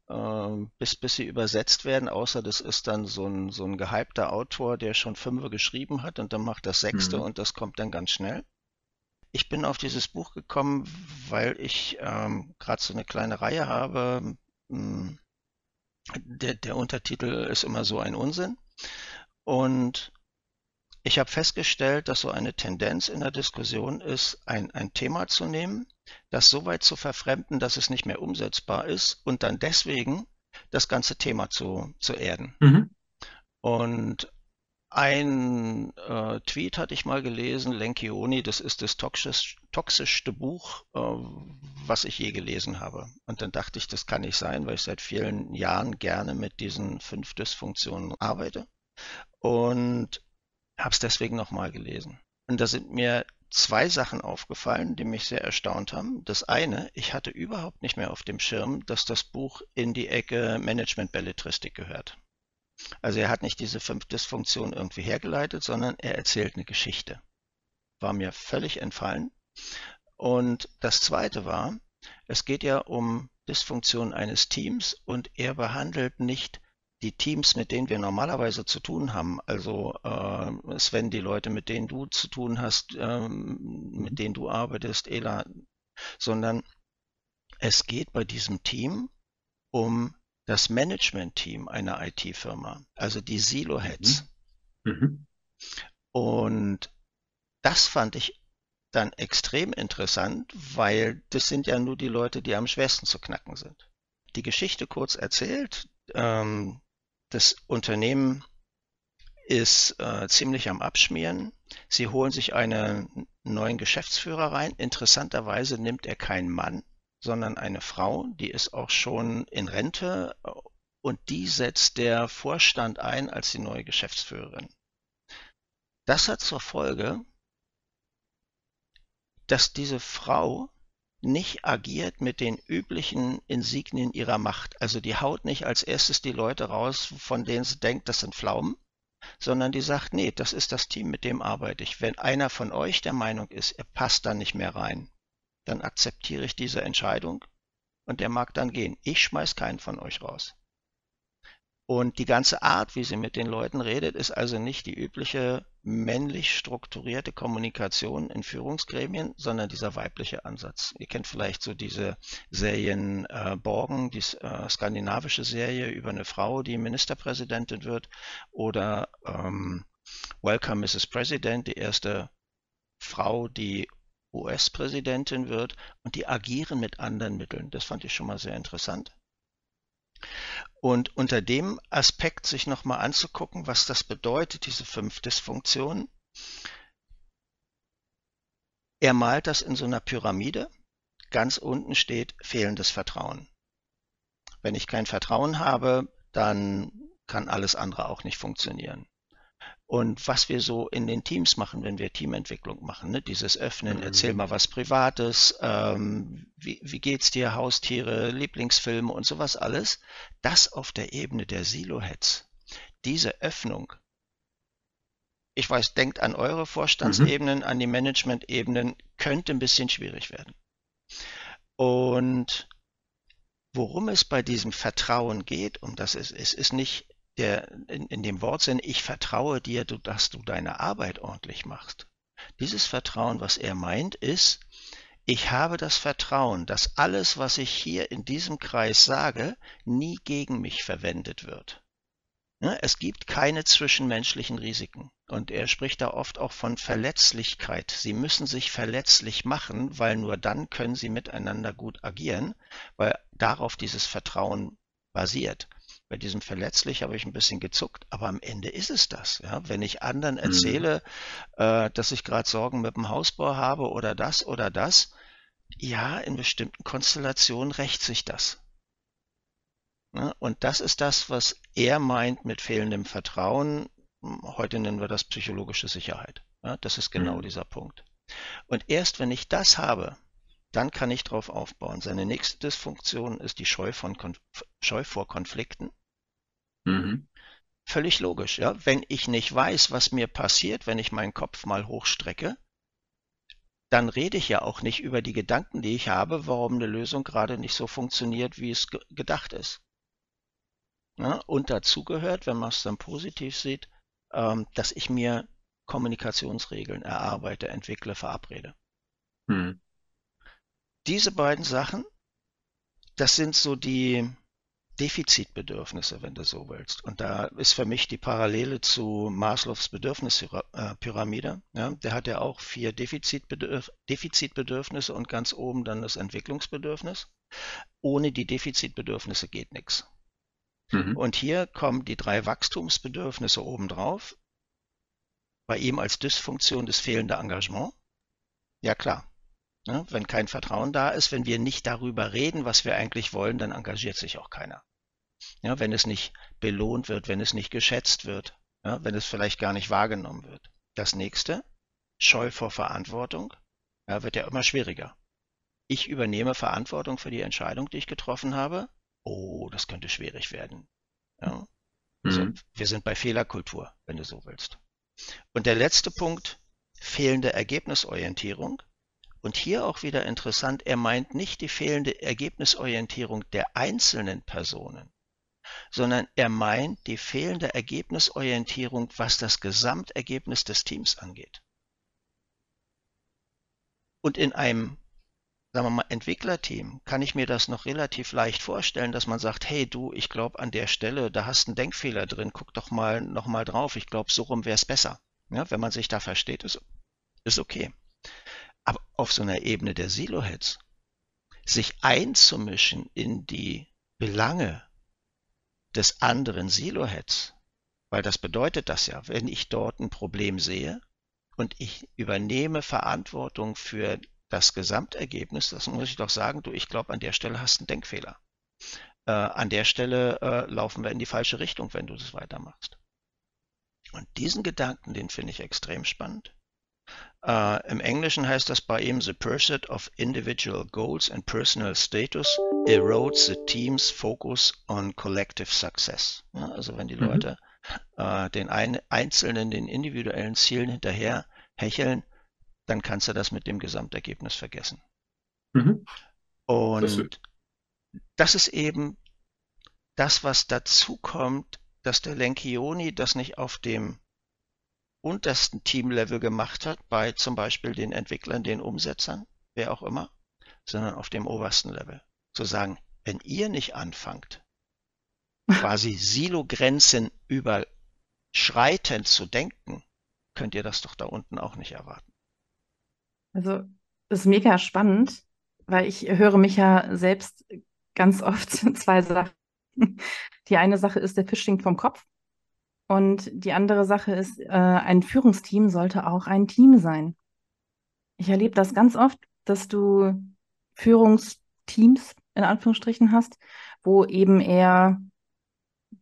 äh, bis, bis sie übersetzt werden, außer das ist dann so ein, so ein gehypter Autor, der schon fünf geschrieben hat und dann macht das sechste mhm. und das kommt dann ganz schnell. Ich bin auf dieses Buch gekommen, weil ich ähm, gerade so eine kleine Reihe habe. Hm, der, der Untertitel ist immer so ein Unsinn. Und ich habe festgestellt, dass so eine Tendenz in der Diskussion ist, ein, ein Thema zu nehmen, das so weit zu verfremden, dass es nicht mehr umsetzbar ist und dann deswegen das ganze Thema zu, zu erden. Mhm. Und ein äh, Tweet hatte ich mal gelesen, Lenkioni, das ist das toxisch, toxischste Buch, äh, was ich je gelesen habe. Und dann dachte ich, das kann nicht sein, weil ich seit vielen Jahren gerne mit diesen fünf Dysfunktionen arbeite. Und habe es deswegen nochmal gelesen. Und da sind mir zwei Sachen aufgefallen, die mich sehr erstaunt haben. Das eine, ich hatte überhaupt nicht mehr auf dem Schirm, dass das Buch in die Ecke Management-Belletristik gehört. Also er hat nicht diese fünf Dysfunktionen irgendwie hergeleitet, sondern er erzählt eine Geschichte. War mir völlig entfallen. Und das zweite war, es geht ja um Dysfunktion eines Teams und er behandelt nicht die Teams, mit denen wir normalerweise zu tun haben, also äh, Sven, die Leute, mit denen du zu tun hast, ähm, mit denen du arbeitest, Ela, sondern es geht bei diesem Team um das Management-Team einer IT-Firma, also die Silo-Heads. Mhm. Mhm. Und das fand ich dann extrem interessant, weil das sind ja nur die Leute, die am schwersten zu knacken sind. Die Geschichte kurz erzählt, ähm, das Unternehmen ist äh, ziemlich am Abschmieren. Sie holen sich einen neuen Geschäftsführer rein. Interessanterweise nimmt er keinen Mann, sondern eine Frau, die ist auch schon in Rente und die setzt der Vorstand ein als die neue Geschäftsführerin. Das hat zur Folge, dass diese Frau nicht agiert mit den üblichen Insignien ihrer Macht. Also die haut nicht als erstes die Leute raus, von denen sie denkt, das sind Pflaumen, sondern die sagt, nee, das ist das Team, mit dem arbeite ich. Wenn einer von euch der Meinung ist, er passt da nicht mehr rein, dann akzeptiere ich diese Entscheidung und der mag dann gehen. Ich schmeiß keinen von euch raus. Und die ganze Art, wie sie mit den Leuten redet, ist also nicht die übliche männlich strukturierte Kommunikation in Führungsgremien, sondern dieser weibliche Ansatz. Ihr kennt vielleicht so diese Serien äh, Borgen, die äh, skandinavische Serie über eine Frau, die Ministerpräsidentin wird, oder ähm, Welcome Mrs. President, die erste Frau, die US-Präsidentin wird und die agieren mit anderen Mitteln. Das fand ich schon mal sehr interessant. Und unter dem Aspekt sich nochmal anzugucken, was das bedeutet, diese fünf Dysfunktionen. Er malt das in so einer Pyramide. Ganz unten steht fehlendes Vertrauen. Wenn ich kein Vertrauen habe, dann kann alles andere auch nicht funktionieren und was wir so in den Teams machen, wenn wir Teamentwicklung machen. Ne? Dieses Öffnen, mhm. erzähl mal was Privates, ähm, wie, wie geht's dir, Haustiere, Lieblingsfilme und sowas alles. Das auf der Ebene der Silo-Heads. Diese Öffnung. Ich weiß, denkt an eure Vorstandsebenen, mhm. an die Management-Ebenen, könnte ein bisschen schwierig werden. Und worum es bei diesem Vertrauen geht, um das ist, es ist nicht der, in, in dem Wortsinn, ich vertraue dir, dass du deine Arbeit ordentlich machst. Dieses Vertrauen, was er meint, ist, ich habe das Vertrauen, dass alles, was ich hier in diesem Kreis sage, nie gegen mich verwendet wird. Es gibt keine zwischenmenschlichen Risiken. Und er spricht da oft auch von Verletzlichkeit. Sie müssen sich verletzlich machen, weil nur dann können sie miteinander gut agieren, weil darauf dieses Vertrauen basiert. Bei diesem verletzlich habe ich ein bisschen gezuckt, aber am Ende ist es das. Ja? Wenn ich anderen mhm. erzähle, mhm. äh, dass ich gerade Sorgen mit dem Hausbau habe oder das oder das, ja, in bestimmten Konstellationen rächt sich das. Ja? Und das ist das, was er meint mit fehlendem Vertrauen. Heute nennen wir das psychologische Sicherheit. Ja? Das ist genau mhm. dieser Punkt. Und erst wenn ich das habe, dann kann ich darauf aufbauen. Seine nächste Dysfunktion ist die Scheu, von Konf Scheu vor Konflikten. Mhm. Völlig logisch, ja. Wenn ich nicht weiß, was mir passiert, wenn ich meinen Kopf mal hochstrecke, dann rede ich ja auch nicht über die Gedanken, die ich habe, warum eine Lösung gerade nicht so funktioniert, wie es ge gedacht ist. Ja, und dazu gehört, wenn man es dann positiv sieht, ähm, dass ich mir Kommunikationsregeln erarbeite, entwickle, verabrede. Hm. Diese beiden Sachen, das sind so die, Defizitbedürfnisse, wenn du so willst. Und da ist für mich die Parallele zu Maslows Bedürfnispyramide. Ja, der hat ja auch vier Defizitbedürf Defizitbedürfnisse und ganz oben dann das Entwicklungsbedürfnis. Ohne die Defizitbedürfnisse geht nichts. Mhm. Und hier kommen die drei Wachstumsbedürfnisse obendrauf. Bei ihm als Dysfunktion das fehlende Engagement. Ja klar, Ne? Wenn kein Vertrauen da ist, wenn wir nicht darüber reden, was wir eigentlich wollen, dann engagiert sich auch keiner. Ja, wenn es nicht belohnt wird, wenn es nicht geschätzt wird, ja, wenn es vielleicht gar nicht wahrgenommen wird. Das nächste, Scheu vor Verantwortung, ja, wird ja immer schwieriger. Ich übernehme Verantwortung für die Entscheidung, die ich getroffen habe. Oh, das könnte schwierig werden. Ja. Also, mhm. wir sind bei Fehlerkultur, wenn du so willst. Und der letzte Punkt, fehlende Ergebnisorientierung. Und hier auch wieder interessant, er meint nicht die fehlende Ergebnisorientierung der einzelnen Personen, sondern er meint die fehlende Ergebnisorientierung, was das Gesamtergebnis des Teams angeht. Und in einem, sagen wir mal, Entwicklerteam kann ich mir das noch relativ leicht vorstellen, dass man sagt, hey du, ich glaube an der Stelle, da hast du einen Denkfehler drin, guck doch mal noch mal drauf, ich glaube, so rum wäre es besser. Ja, wenn man sich da versteht, ist, ist okay. Aber auf so einer Ebene der Siloheads, sich einzumischen in die Belange des anderen Siloheads, weil das bedeutet das ja, wenn ich dort ein Problem sehe und ich übernehme Verantwortung für das Gesamtergebnis, das muss ich doch sagen, du, ich glaube, an der Stelle hast du einen Denkfehler. Äh, an der Stelle äh, laufen wir in die falsche Richtung, wenn du das weitermachst. Und diesen Gedanken, den finde ich extrem spannend. Uh, Im Englischen heißt das bei ihm, The pursuit of individual goals and personal status erodes the team's focus on collective success. Ja, also wenn die mhm. Leute uh, den ein, einzelnen, den individuellen Zielen hinterher hecheln, dann kannst du das mit dem Gesamtergebnis vergessen. Mhm. Und das, das ist eben das, was dazu kommt, dass der Lenkioni das nicht auf dem untersten Teamlevel gemacht hat, bei zum Beispiel den Entwicklern, den Umsetzern, wer auch immer, sondern auf dem obersten Level. Zu sagen, wenn ihr nicht anfangt, quasi Silo-Grenzen überschreitend zu denken, könnt ihr das doch da unten auch nicht erwarten. Also, das ist mega spannend, weil ich höre mich ja selbst ganz oft zwei Sachen. Die eine Sache ist, der Fisch stinkt vom Kopf. Und die andere Sache ist, äh, ein Führungsteam sollte auch ein Team sein. Ich erlebe das ganz oft, dass du Führungsteams in Anführungsstrichen hast, wo eben eher,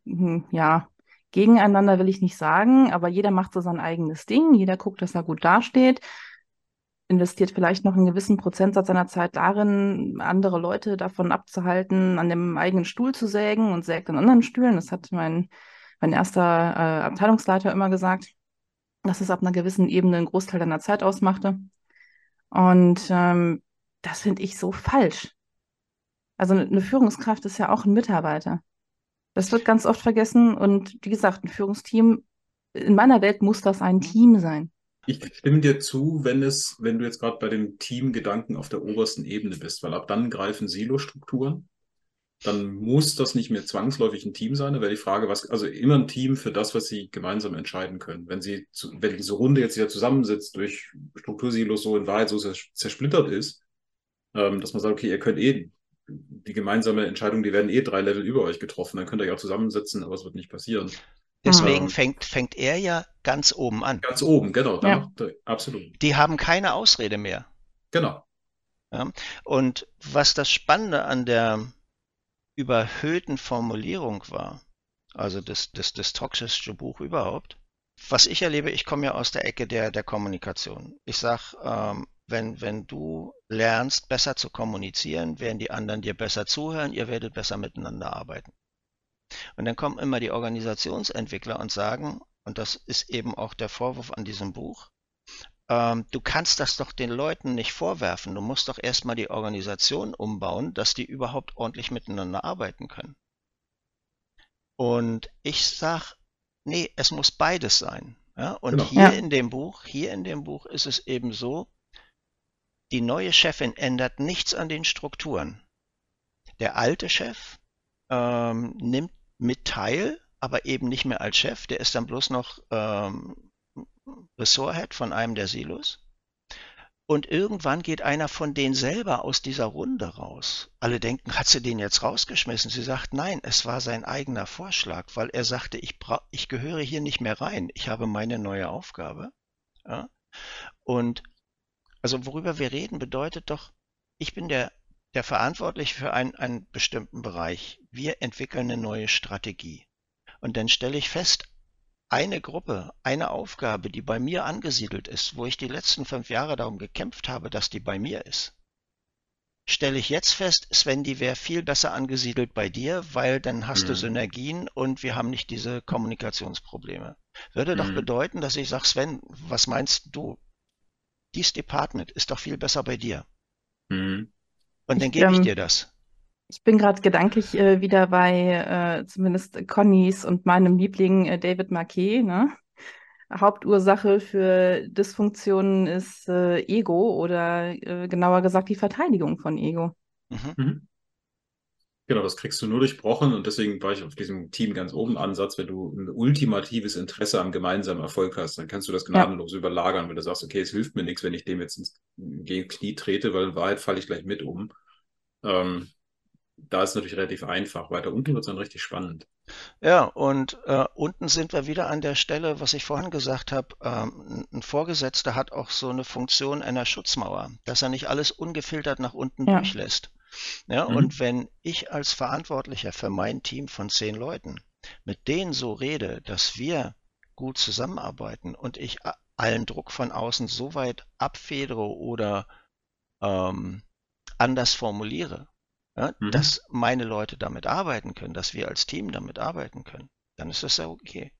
hm, ja, gegeneinander will ich nicht sagen, aber jeder macht so sein eigenes Ding, jeder guckt, dass er gut dasteht, investiert vielleicht noch einen gewissen Prozentsatz seiner Zeit darin, andere Leute davon abzuhalten, an dem eigenen Stuhl zu sägen und sägt an anderen Stühlen. Das hat mein mein erster äh, Abteilungsleiter immer gesagt, dass es ab einer gewissen Ebene einen Großteil deiner Zeit ausmachte. Und ähm, das finde ich so falsch. Also eine Führungskraft ist ja auch ein Mitarbeiter. Das wird ganz oft vergessen. Und wie gesagt, ein Führungsteam, in meiner Welt muss das ein Team sein. Ich stimme dir zu, wenn es, wenn du jetzt gerade bei dem Teamgedanken auf der obersten Ebene bist, weil ab dann greifen Silo-Strukturen dann muss das nicht mehr zwangsläufig ein Team sein. Da wäre die Frage, was, also immer ein Team für das, was sie gemeinsam entscheiden können. Wenn sie, zu, wenn diese Runde jetzt wieder zusammensitzt durch Struktursilos so in Wahrheit so zersplittert ist, ähm, dass man sagt, okay, ihr könnt eh die gemeinsame Entscheidung, die werden eh drei Level über euch getroffen, dann könnt ihr ja auch zusammensitzen, aber es wird nicht passieren. Deswegen ähm, fängt, fängt er ja ganz oben an. Ganz oben, genau. Ja. Macht, absolut. Die haben keine Ausrede mehr. Genau. Ja, und was das Spannende an der überhöhten Formulierung war, also das, das, das toxischste Buch überhaupt. Was ich erlebe, ich komme ja aus der Ecke der, der Kommunikation. Ich sage, ähm, wenn, wenn du lernst, besser zu kommunizieren, werden die anderen dir besser zuhören, ihr werdet besser miteinander arbeiten. Und dann kommen immer die Organisationsentwickler und sagen, und das ist eben auch der Vorwurf an diesem Buch, ähm, du kannst das doch den Leuten nicht vorwerfen. Du musst doch erstmal die Organisation umbauen, dass die überhaupt ordentlich miteinander arbeiten können. Und ich sag, nee, es muss beides sein. Ja? Und genau. hier ja. in dem Buch, hier in dem Buch ist es eben so, die neue Chefin ändert nichts an den Strukturen. Der alte Chef ähm, nimmt mit teil, aber eben nicht mehr als Chef. Der ist dann bloß noch ähm, Ressorthead von einem der Silos. Und irgendwann geht einer von denen selber aus dieser Runde raus. Alle denken, hat sie den jetzt rausgeschmissen? Sie sagt, nein, es war sein eigener Vorschlag, weil er sagte, ich, ich gehöre hier nicht mehr rein. Ich habe meine neue Aufgabe. Ja? Und also worüber wir reden, bedeutet doch, ich bin der, der verantwortlich für einen, einen bestimmten Bereich. Wir entwickeln eine neue Strategie. Und dann stelle ich fest, eine Gruppe, eine Aufgabe, die bei mir angesiedelt ist, wo ich die letzten fünf Jahre darum gekämpft habe, dass die bei mir ist, stelle ich jetzt fest, Sven, die wäre viel besser angesiedelt bei dir, weil dann hast mhm. du Synergien und wir haben nicht diese Kommunikationsprobleme. Würde mhm. doch bedeuten, dass ich sage, Sven, was meinst du? Dies Department ist doch viel besser bei dir. Mhm. Und dann gebe ich ähm, dir das. Ich bin gerade gedanklich äh, wieder bei äh, zumindest Connys und meinem Liebling äh, David Marquet. Ne? Hauptursache für Dysfunktionen ist äh, Ego oder äh, genauer gesagt die Verteidigung von Ego. Mhm. mhm. Genau, das kriegst du nur durchbrochen und deswegen war ich auf diesem Team ganz oben Ansatz. Wenn du ein ultimatives Interesse am gemeinsamen Erfolg hast, dann kannst du das gnadenlos ja. überlagern, wenn du sagst, okay, es hilft mir nichts, wenn ich dem jetzt ins Knie trete, weil in Wahrheit falle ich gleich mit um. Ähm, da ist es natürlich relativ einfach. Weiter unten wird es dann richtig spannend. Ja, und äh, unten sind wir wieder an der Stelle, was ich vorhin gesagt habe. Ähm, ein Vorgesetzter hat auch so eine Funktion einer Schutzmauer, dass er nicht alles ungefiltert nach unten ja. durchlässt. Ja, mhm. Und wenn ich als Verantwortlicher für mein Team von zehn Leuten mit denen so rede, dass wir gut zusammenarbeiten und ich allen Druck von außen so weit abfedere oder ähm, anders formuliere, ja, mhm. dass meine Leute damit arbeiten können, dass wir als Team damit arbeiten können, dann ist das ja okay.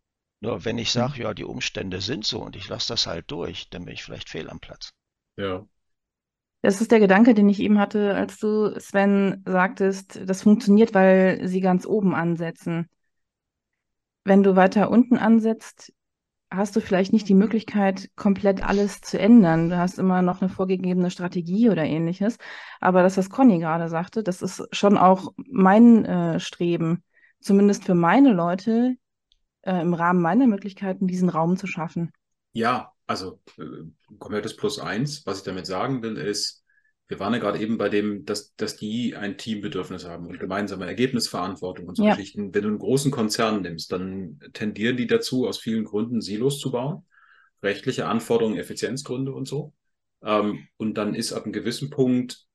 Nur wenn ich sage, mhm. ja, die Umstände sind so und ich lasse das halt durch, dann bin ich vielleicht fehl am Platz. Ja. Das ist der Gedanke, den ich eben hatte, als du, Sven, sagtest, das funktioniert, weil sie ganz oben ansetzen. Wenn du weiter unten ansetzt, hast du vielleicht nicht die Möglichkeit, komplett alles zu ändern. Du hast immer noch eine vorgegebene Strategie oder ähnliches. Aber das, was Conny gerade sagte, das ist schon auch mein äh, Streben, zumindest für meine Leute, äh, im Rahmen meiner Möglichkeiten, diesen Raum zu schaffen. Ja, also äh, komplettes Plus eins. Was ich damit sagen will, ist, wir waren ja gerade eben bei dem, dass, dass die ein Teambedürfnis haben und gemeinsame Ergebnisverantwortung und so ja. Geschichten. Wenn du einen großen Konzern nimmst, dann tendieren die dazu, aus vielen Gründen Silos zu bauen. Rechtliche Anforderungen, Effizienzgründe und so. Ähm, und dann ist ab einem gewissen Punkt,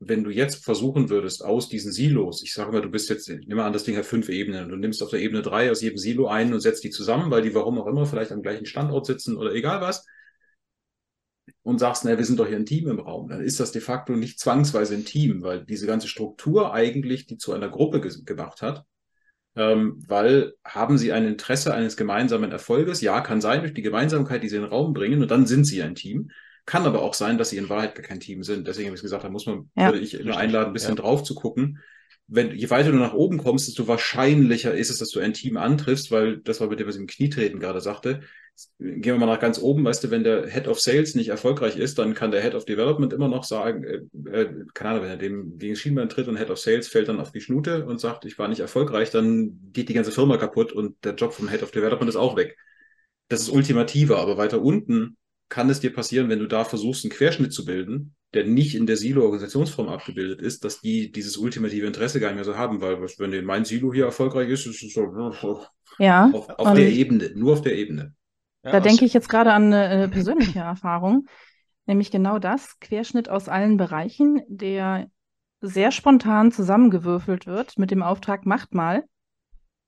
wenn du jetzt versuchen würdest, aus diesen Silos, ich sage mal, du bist jetzt, ich nehme an, das Ding hat fünf Ebenen, du nimmst auf der Ebene drei aus jedem Silo ein und setzt die zusammen, weil die warum auch immer vielleicht am gleichen Standort sitzen oder egal was und sagst, na, wir sind doch hier ein Team im Raum, dann ist das de facto nicht zwangsweise ein Team, weil diese ganze Struktur eigentlich die zu einer Gruppe ge gemacht hat. Ähm, weil haben sie ein Interesse eines gemeinsamen Erfolges? Ja, kann sein durch die Gemeinsamkeit, die sie in den Raum bringen und dann sind sie ein Team. Kann aber auch sein, dass sie in Wahrheit gar kein Team sind. Deswegen habe ich gesagt, da muss man, ja, würde ich nur einladen, ein bisschen ja. drauf zu gucken. Wenn, je weiter du nach oben kommst, desto wahrscheinlicher ist es, dass du ein Team antriffst, weil das war mit dem, was ich im Knietreten gerade sagte gehen wir mal nach ganz oben, weißt du, wenn der Head of Sales nicht erfolgreich ist, dann kann der Head of Development immer noch sagen, äh, äh, keine Ahnung, wenn er dem gegen Schienbein tritt und Head of Sales fällt dann auf die Schnute und sagt, ich war nicht erfolgreich, dann geht die ganze Firma kaputt und der Job vom Head of Development ist auch weg. Das ist ultimativer, aber weiter unten kann es dir passieren, wenn du da versuchst, einen Querschnitt zu bilden, der nicht in der Silo-Organisationsform abgebildet ist, dass die dieses ultimative Interesse gar nicht mehr so haben, weil wenn mein Silo hier erfolgreich ist, ist es so ja, auf, auf der Ebene, nur auf der Ebene. Ja, da denke ich jetzt gerade an eine äh, persönliche Erfahrung, nämlich genau das, Querschnitt aus allen Bereichen, der sehr spontan zusammengewürfelt wird mit dem Auftrag, macht mal.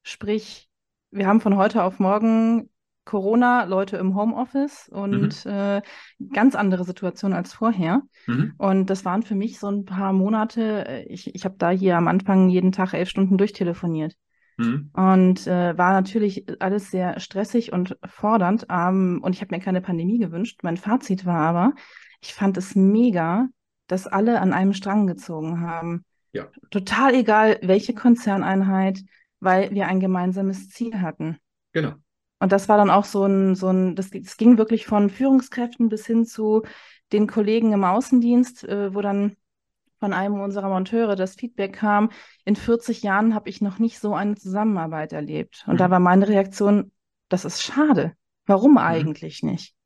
Sprich, wir haben von heute auf morgen Corona, Leute im Homeoffice und mhm. äh, ganz andere Situation als vorher. Mhm. Und das waren für mich so ein paar Monate. Äh, ich, ich habe da hier am Anfang jeden Tag elf Stunden durchtelefoniert. Mhm. Und äh, war natürlich alles sehr stressig und fordernd. Ähm, und ich habe mir keine Pandemie gewünscht. Mein Fazit war aber, ich fand es mega, dass alle an einem Strang gezogen haben. Ja. Total egal, welche Konzerneinheit, weil wir ein gemeinsames Ziel hatten. Genau. Und das war dann auch so ein, so ein, das, das ging wirklich von Führungskräften bis hin zu den Kollegen im Außendienst, äh, wo dann von einem unserer Monteure das Feedback kam, in 40 Jahren habe ich noch nicht so eine Zusammenarbeit erlebt. Und mhm. da war meine Reaktion, das ist schade. Warum mhm. eigentlich nicht?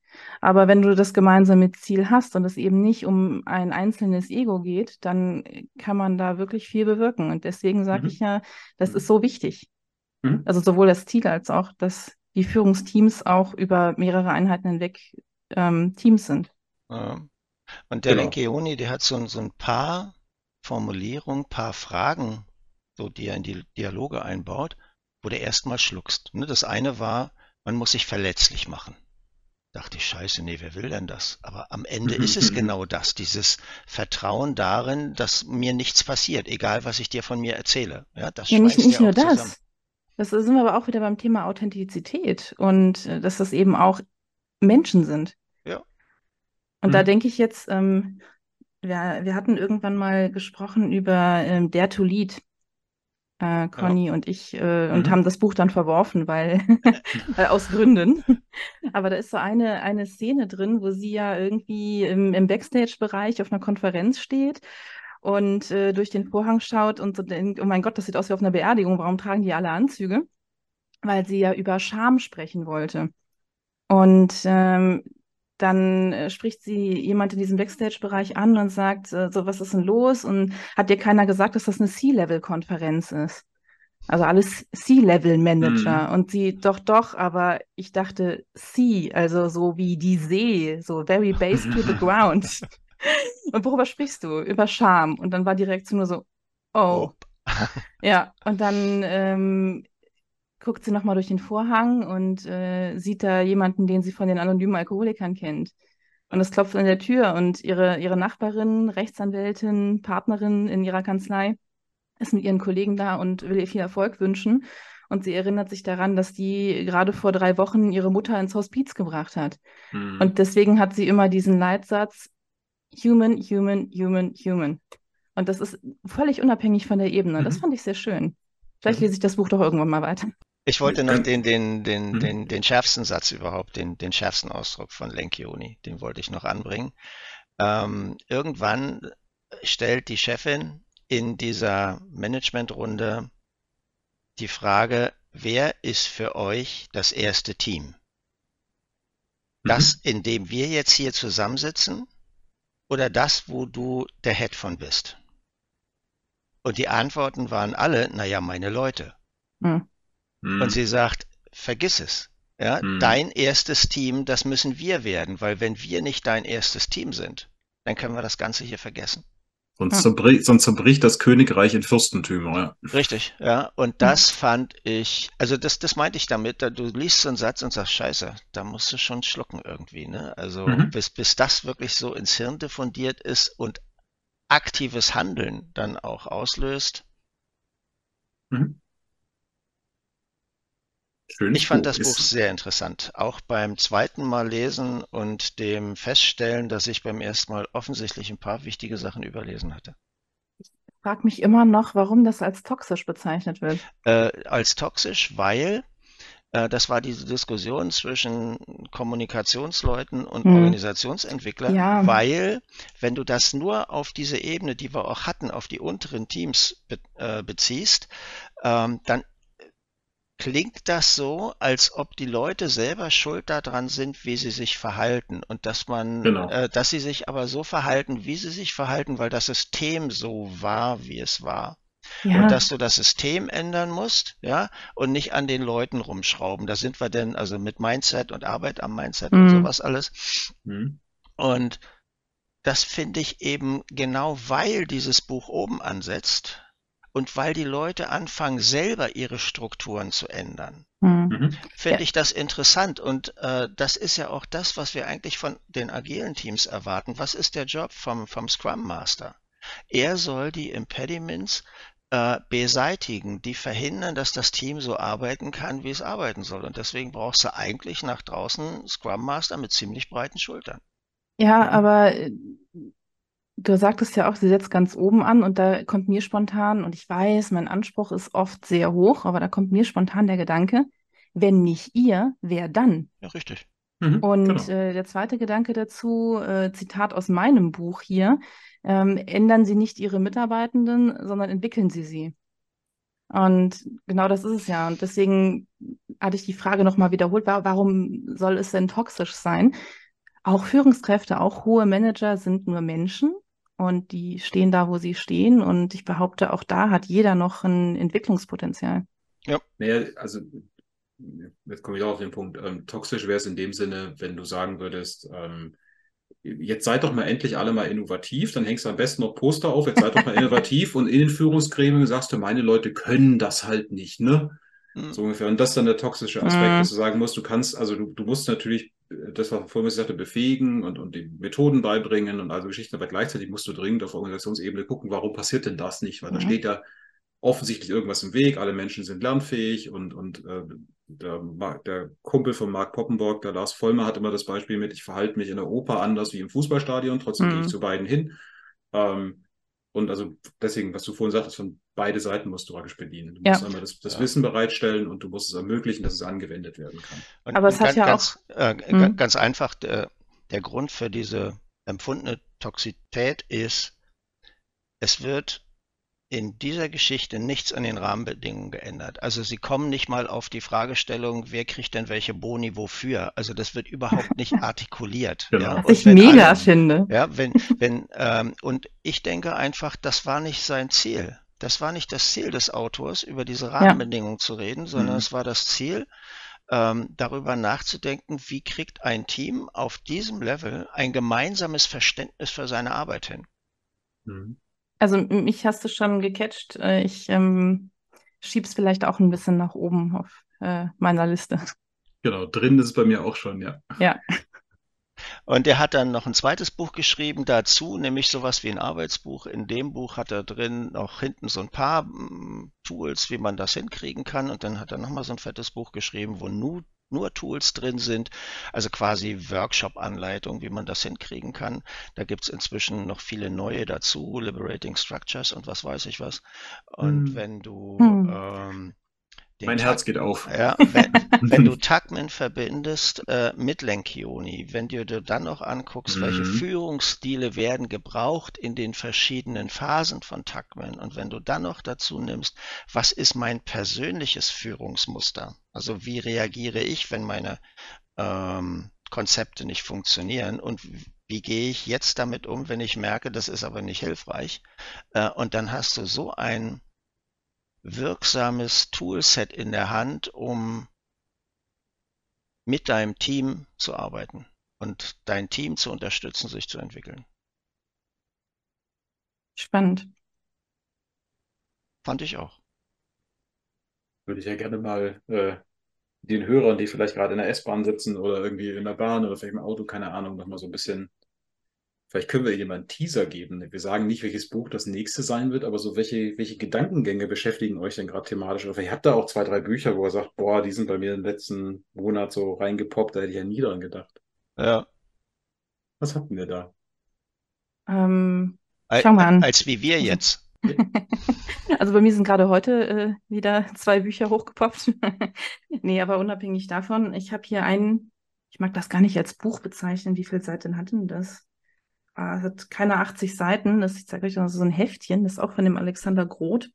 Aber wenn du das gemeinsame Ziel hast und es eben nicht um ein einzelnes Ego geht, dann kann man da wirklich viel bewirken. Und deswegen sage mhm. ich ja, das ist so wichtig. Mhm. Also sowohl das Ziel als auch, dass die Führungsteams auch über mehrere Einheiten hinweg ähm, Teams sind. Ja. Und der genau. Lenkeoni, der hat so, so ein paar Formulierungen, paar Fragen, so die er in die Dialoge einbaut, wo du erstmal schluckst. Ne? Das eine war, Man muss sich verletzlich machen. Dachte ich, scheiße, nee, wer will denn das? Aber am Ende ist es genau das, dieses Vertrauen darin, dass mir nichts passiert, egal was ich dir von mir erzähle. Ja, das ja nicht, nicht nur das. Zusammen. Das sind wir aber auch wieder beim Thema Authentizität und äh, dass das eben auch Menschen sind. Und mhm. da denke ich jetzt, ähm, wir, wir hatten irgendwann mal gesprochen über ähm, Dare to Lead, äh, Conny ja. und ich, äh, und mhm. haben das Buch dann verworfen, weil äh, aus Gründen. Aber da ist so eine, eine Szene drin, wo sie ja irgendwie im, im Backstage-Bereich auf einer Konferenz steht und äh, durch den Vorhang schaut und so denkt, oh mein Gott, das sieht aus wie auf einer Beerdigung, warum tragen die alle Anzüge? Weil sie ja über Scham sprechen wollte. Und ähm, dann äh, spricht sie jemand in diesem Backstage-Bereich an und sagt, äh, so, was ist denn los? Und hat dir keiner gesagt, dass das eine C-Level-Konferenz ist? Also alles C-Level-Manager. Mhm. Und sie, doch, doch, aber ich dachte C, also so wie die See, so very base to the ground. und worüber sprichst du? Über Scham. Und dann war die Reaktion nur so, oh. oh. ja, und dann ähm, guckt sie nochmal durch den Vorhang und äh, sieht da jemanden, den sie von den anonymen Alkoholikern kennt. Und es klopft an der Tür und ihre, ihre Nachbarin, Rechtsanwältin, Partnerin in ihrer Kanzlei ist mit ihren Kollegen da und will ihr viel Erfolg wünschen. Und sie erinnert sich daran, dass die gerade vor drei Wochen ihre Mutter ins Hospiz gebracht hat. Mhm. Und deswegen hat sie immer diesen Leitsatz, human, human, human, human. Und das ist völlig unabhängig von der Ebene. Das mhm. fand ich sehr schön. Vielleicht lese ich das Buch doch irgendwann mal weiter. Ich wollte noch den, den, den, mhm. den, den schärfsten Satz überhaupt, den, den schärfsten Ausdruck von Lenkioni, den wollte ich noch anbringen. Ähm, irgendwann stellt die Chefin in dieser Managementrunde die Frage, wer ist für euch das erste Team? Das, mhm. in dem wir jetzt hier zusammensitzen oder das, wo du der Head von bist? Und die Antworten waren alle, naja, meine Leute. Mhm. Mhm. Und sie sagt, vergiss es. Ja, mhm. dein erstes Team, das müssen wir werden, weil wenn wir nicht dein erstes Team sind, dann können wir das Ganze hier vergessen. Sonst, zerbricht, sonst zerbricht das Königreich in Fürstentümer, ja. Richtig, ja. Und das fand ich, also das, das meinte ich damit, da, du liest so einen Satz und sagst, scheiße, da musst du schon schlucken irgendwie, ne? Also mhm. bis, bis das wirklich so ins Hirn diffundiert ist und aktives Handeln dann auch auslöst. Mhm. Schönes ich fand Buch. das Buch sehr interessant. Auch beim zweiten Mal lesen und dem Feststellen, dass ich beim ersten Mal offensichtlich ein paar wichtige Sachen überlesen hatte. Ich frage mich immer noch, warum das als toxisch bezeichnet wird. Äh, als toxisch, weil äh, das war diese Diskussion zwischen Kommunikationsleuten und hm. Organisationsentwicklern, ja. weil wenn du das nur auf diese Ebene, die wir auch hatten, auf die unteren Teams be äh, beziehst, ähm, dann klingt das so, als ob die Leute selber schuld daran sind, wie sie sich verhalten und dass man, genau. äh, dass sie sich aber so verhalten, wie sie sich verhalten, weil das System so war, wie es war. Ja. Und dass du das System ändern musst, ja, und nicht an den Leuten rumschrauben. Da sind wir denn, also mit Mindset und Arbeit am Mindset mhm. und sowas alles. Mhm. Und das finde ich eben genau, weil dieses Buch oben ansetzt, und weil die Leute anfangen, selber ihre Strukturen zu ändern, mhm. mhm. finde ja. ich das interessant. Und äh, das ist ja auch das, was wir eigentlich von den agilen Teams erwarten. Was ist der Job vom, vom Scrum Master? Er soll die Impediments äh, beseitigen, die verhindern, dass das Team so arbeiten kann, wie es arbeiten soll. Und deswegen brauchst du eigentlich nach draußen Scrum Master mit ziemlich breiten Schultern. Ja, aber äh, Du sagtest ja auch, sie setzt ganz oben an und da kommt mir spontan, und ich weiß, mein Anspruch ist oft sehr hoch, aber da kommt mir spontan der Gedanke, wenn nicht ihr, wer dann? Ja, richtig. Mhm, und genau. äh, der zweite Gedanke dazu, äh, Zitat aus meinem Buch hier, ähm, ändern Sie nicht Ihre Mitarbeitenden, sondern entwickeln Sie sie. Und genau das ist es ja. Und deswegen hatte ich die Frage nochmal wiederholt, warum soll es denn toxisch sein? Auch Führungskräfte, auch hohe Manager sind nur Menschen und die stehen da, wo sie stehen. Und ich behaupte, auch da hat jeder noch ein Entwicklungspotenzial. Ja. Naja, also jetzt komme ich auch auf den Punkt. Ähm, toxisch wäre es in dem Sinne, wenn du sagen würdest, ähm, jetzt seid doch mal endlich alle mal innovativ, dann hängst du am besten noch Poster auf, jetzt seid doch mal innovativ und in den Führungsgremien sagst du, meine Leute können das halt nicht, ne? Mhm. So ungefähr. Und das ist dann der toxische Aspekt, mhm. dass du sagen musst, du kannst, also du, du musst natürlich das, was vorhin gesagt habe, befähigen und, und die Methoden beibringen und also Geschichten, aber gleichzeitig musst du dringend auf Organisationsebene gucken, warum passiert denn das nicht? Weil mhm. da steht ja offensichtlich irgendwas im Weg, alle Menschen sind lernfähig und, und äh, der, der, Kumpel von Mark Poppenborg, der Lars Vollmer, hat immer das Beispiel mit, ich verhalte mich in der Oper anders wie im Fußballstadion, trotzdem gehe ich zu beiden hin. Ähm, und also deswegen, was du vorhin sagtest, von beide Seiten musst du praktisch bedienen. Du musst einmal das, das ja. Wissen bereitstellen und du musst es ermöglichen, dass es angewendet werden kann. Und, Aber es hat ganz, ja auch äh, mhm. ganz einfach der, der Grund für diese empfundene Toxität ist, es wird in dieser Geschichte nichts an den Rahmenbedingungen geändert. Also sie kommen nicht mal auf die Fragestellung, wer kriegt denn welche Boni wofür. Also das wird überhaupt nicht artikuliert. Genau. Ja. Was ich mega alle, finde. Ja, wenn, wenn, ähm, und ich denke einfach, das war nicht sein Ziel. Das war nicht das Ziel des Autors, über diese Rahmenbedingungen ja. zu reden, sondern mhm. es war das Ziel, ähm, darüber nachzudenken, wie kriegt ein Team auf diesem Level ein gemeinsames Verständnis für seine Arbeit hin. Mhm. Also mich hast du schon gecatcht. Äh, ich ähm, schieb's vielleicht auch ein bisschen nach oben auf äh, meiner Liste. Genau, drin ist es bei mir auch schon, ja. Ja. Und er hat dann noch ein zweites Buch geschrieben dazu, nämlich sowas wie ein Arbeitsbuch. In dem Buch hat er drin noch hinten so ein paar Tools, wie man das hinkriegen kann. Und dann hat er nochmal so ein fettes Buch geschrieben, wo nur nur Tools drin sind, also quasi Workshop-Anleitung, wie man das hinkriegen kann. Da gibt's inzwischen noch viele neue dazu, Liberating Structures und was weiß ich was. Und hm. wenn du hm. ähm, mein Herz geht auf. Ja, wenn, wenn du Tuckman verbindest äh, mit Lenkioni, wenn du dir dann noch anguckst, mhm. welche Führungsstile werden gebraucht in den verschiedenen Phasen von Tuckman und wenn du dann noch dazu nimmst, was ist mein persönliches Führungsmuster? Also wie reagiere ich, wenn meine ähm, Konzepte nicht funktionieren und wie gehe ich jetzt damit um, wenn ich merke, das ist aber nicht hilfreich? Äh, und dann hast du so ein wirksames Toolset in der Hand, um mit deinem Team zu arbeiten und dein Team zu unterstützen, sich zu entwickeln. Spannend. Fand ich auch. Würde ich ja gerne mal äh, den Hörern, die vielleicht gerade in der S-Bahn sitzen oder irgendwie in der Bahn oder vielleicht im Auto, keine Ahnung, nochmal so ein bisschen Vielleicht können wir einen Teaser geben. Wir sagen nicht, welches Buch das nächste sein wird, aber so welche, welche Gedankengänge beschäftigen euch denn gerade thematisch? Oder vielleicht habt ihr auch zwei, drei Bücher, wo er sagt, boah, die sind bei mir im letzten Monat so reingepoppt, da hätte ich ja nie dran gedacht. Ja. Was hatten wir da? Ähm, schau mal an. Als wie wir jetzt. Also bei mir sind gerade heute äh, wieder zwei Bücher hochgepoppt. nee, aber unabhängig davon, ich habe hier einen, ich mag das gar nicht als Buch bezeichnen, wie viele Seiten hatten das? Äh, hat keine 80 Seiten. Das, ich zeige euch noch so ein Heftchen, das ist auch von dem Alexander Groth.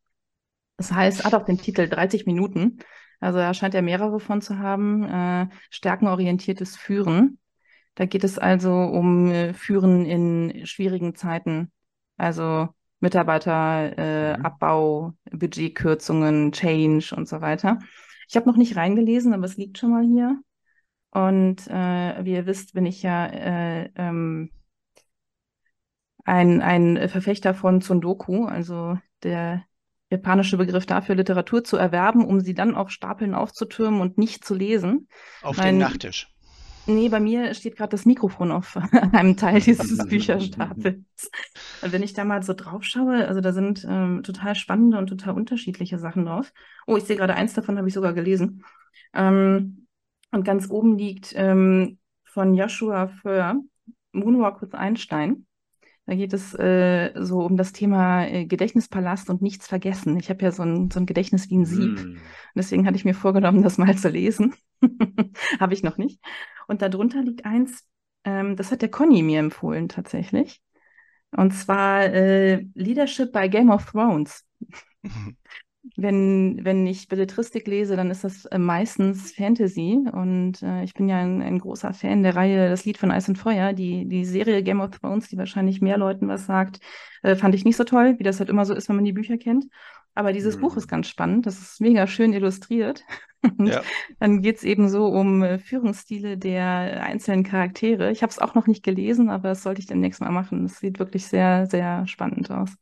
Das heißt, hat auch den Titel 30 Minuten. Also er scheint ja mehrere von zu haben. Äh, stärkenorientiertes Führen. Da geht es also um äh, Führen in schwierigen Zeiten. Also Mitarbeiterabbau, äh, mhm. Budgetkürzungen, Change und so weiter. Ich habe noch nicht reingelesen, aber es liegt schon mal hier. Und äh, wie ihr wisst, bin ich ja äh, ähm, ein, ein Verfechter von Tsundoku, also der japanische Begriff dafür, Literatur zu erwerben, um sie dann auf Stapeln aufzutürmen und nicht zu lesen. Auf mein, den Nachttisch. Nee, bei mir steht gerade das Mikrofon auf einem Teil dieses Bücherstapels. Und wenn ich da mal so drauf schaue, also da sind ähm, total spannende und total unterschiedliche Sachen drauf. Oh, ich sehe gerade eins davon, habe ich sogar gelesen. Ähm, und ganz oben liegt ähm, von Joshua Föhr Moonwalk with Einstein. Da geht es äh, so um das Thema äh, Gedächtnispalast und nichts vergessen. Ich habe ja so ein, so ein Gedächtnis wie ein Sieb. Mm. deswegen hatte ich mir vorgenommen, das mal zu lesen. habe ich noch nicht. Und darunter liegt eins, ähm, das hat der Conny mir empfohlen tatsächlich. Und zwar äh, Leadership by Game of Thrones. wenn, wenn ich Belletristik lese, dann ist das äh, meistens Fantasy. Und äh, ich bin ja ein, ein, großer Fan der Reihe Das Lied von Eis und Feuer. Die, die Serie Game of Thrones, die wahrscheinlich mehr Leuten was sagt, äh, fand ich nicht so toll, wie das halt immer so ist, wenn man die Bücher kennt. Aber dieses mhm. Buch ist ganz spannend. Das ist mega schön illustriert. Und ja. dann geht's eben so um äh, Führungsstile der einzelnen Charaktere. Ich habe es auch noch nicht gelesen, aber das sollte ich demnächst mal machen. Es sieht wirklich sehr, sehr spannend aus.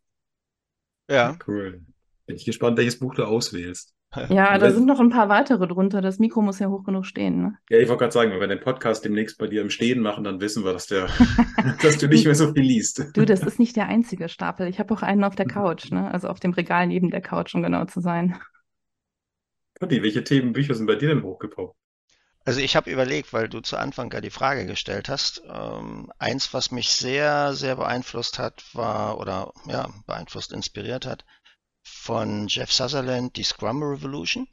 Ja. Cool. Bin ich gespannt, welches Buch du auswählst. Ja, da sind noch ein paar weitere drunter. Das Mikro muss ja hoch genug stehen. Ne? Ja, ich wollte gerade sagen, wenn wir den Podcast demnächst bei dir im Stehen machen, dann wissen wir, dass, der, dass du nicht mehr so viel liest. Du, das ist nicht der einzige Stapel. Ich habe auch einen auf der Couch, ne? also auf dem Regal neben der Couch, um genau zu sein. Conny, welche Themenbücher sind bei dir denn hochgepoppt? Also ich habe überlegt, weil du zu Anfang gar die Frage gestellt hast. Ähm, eins, was mich sehr, sehr beeinflusst hat, war oder ja beeinflusst, inspiriert hat, von Jeff Sutherland, die Scrum Revolution,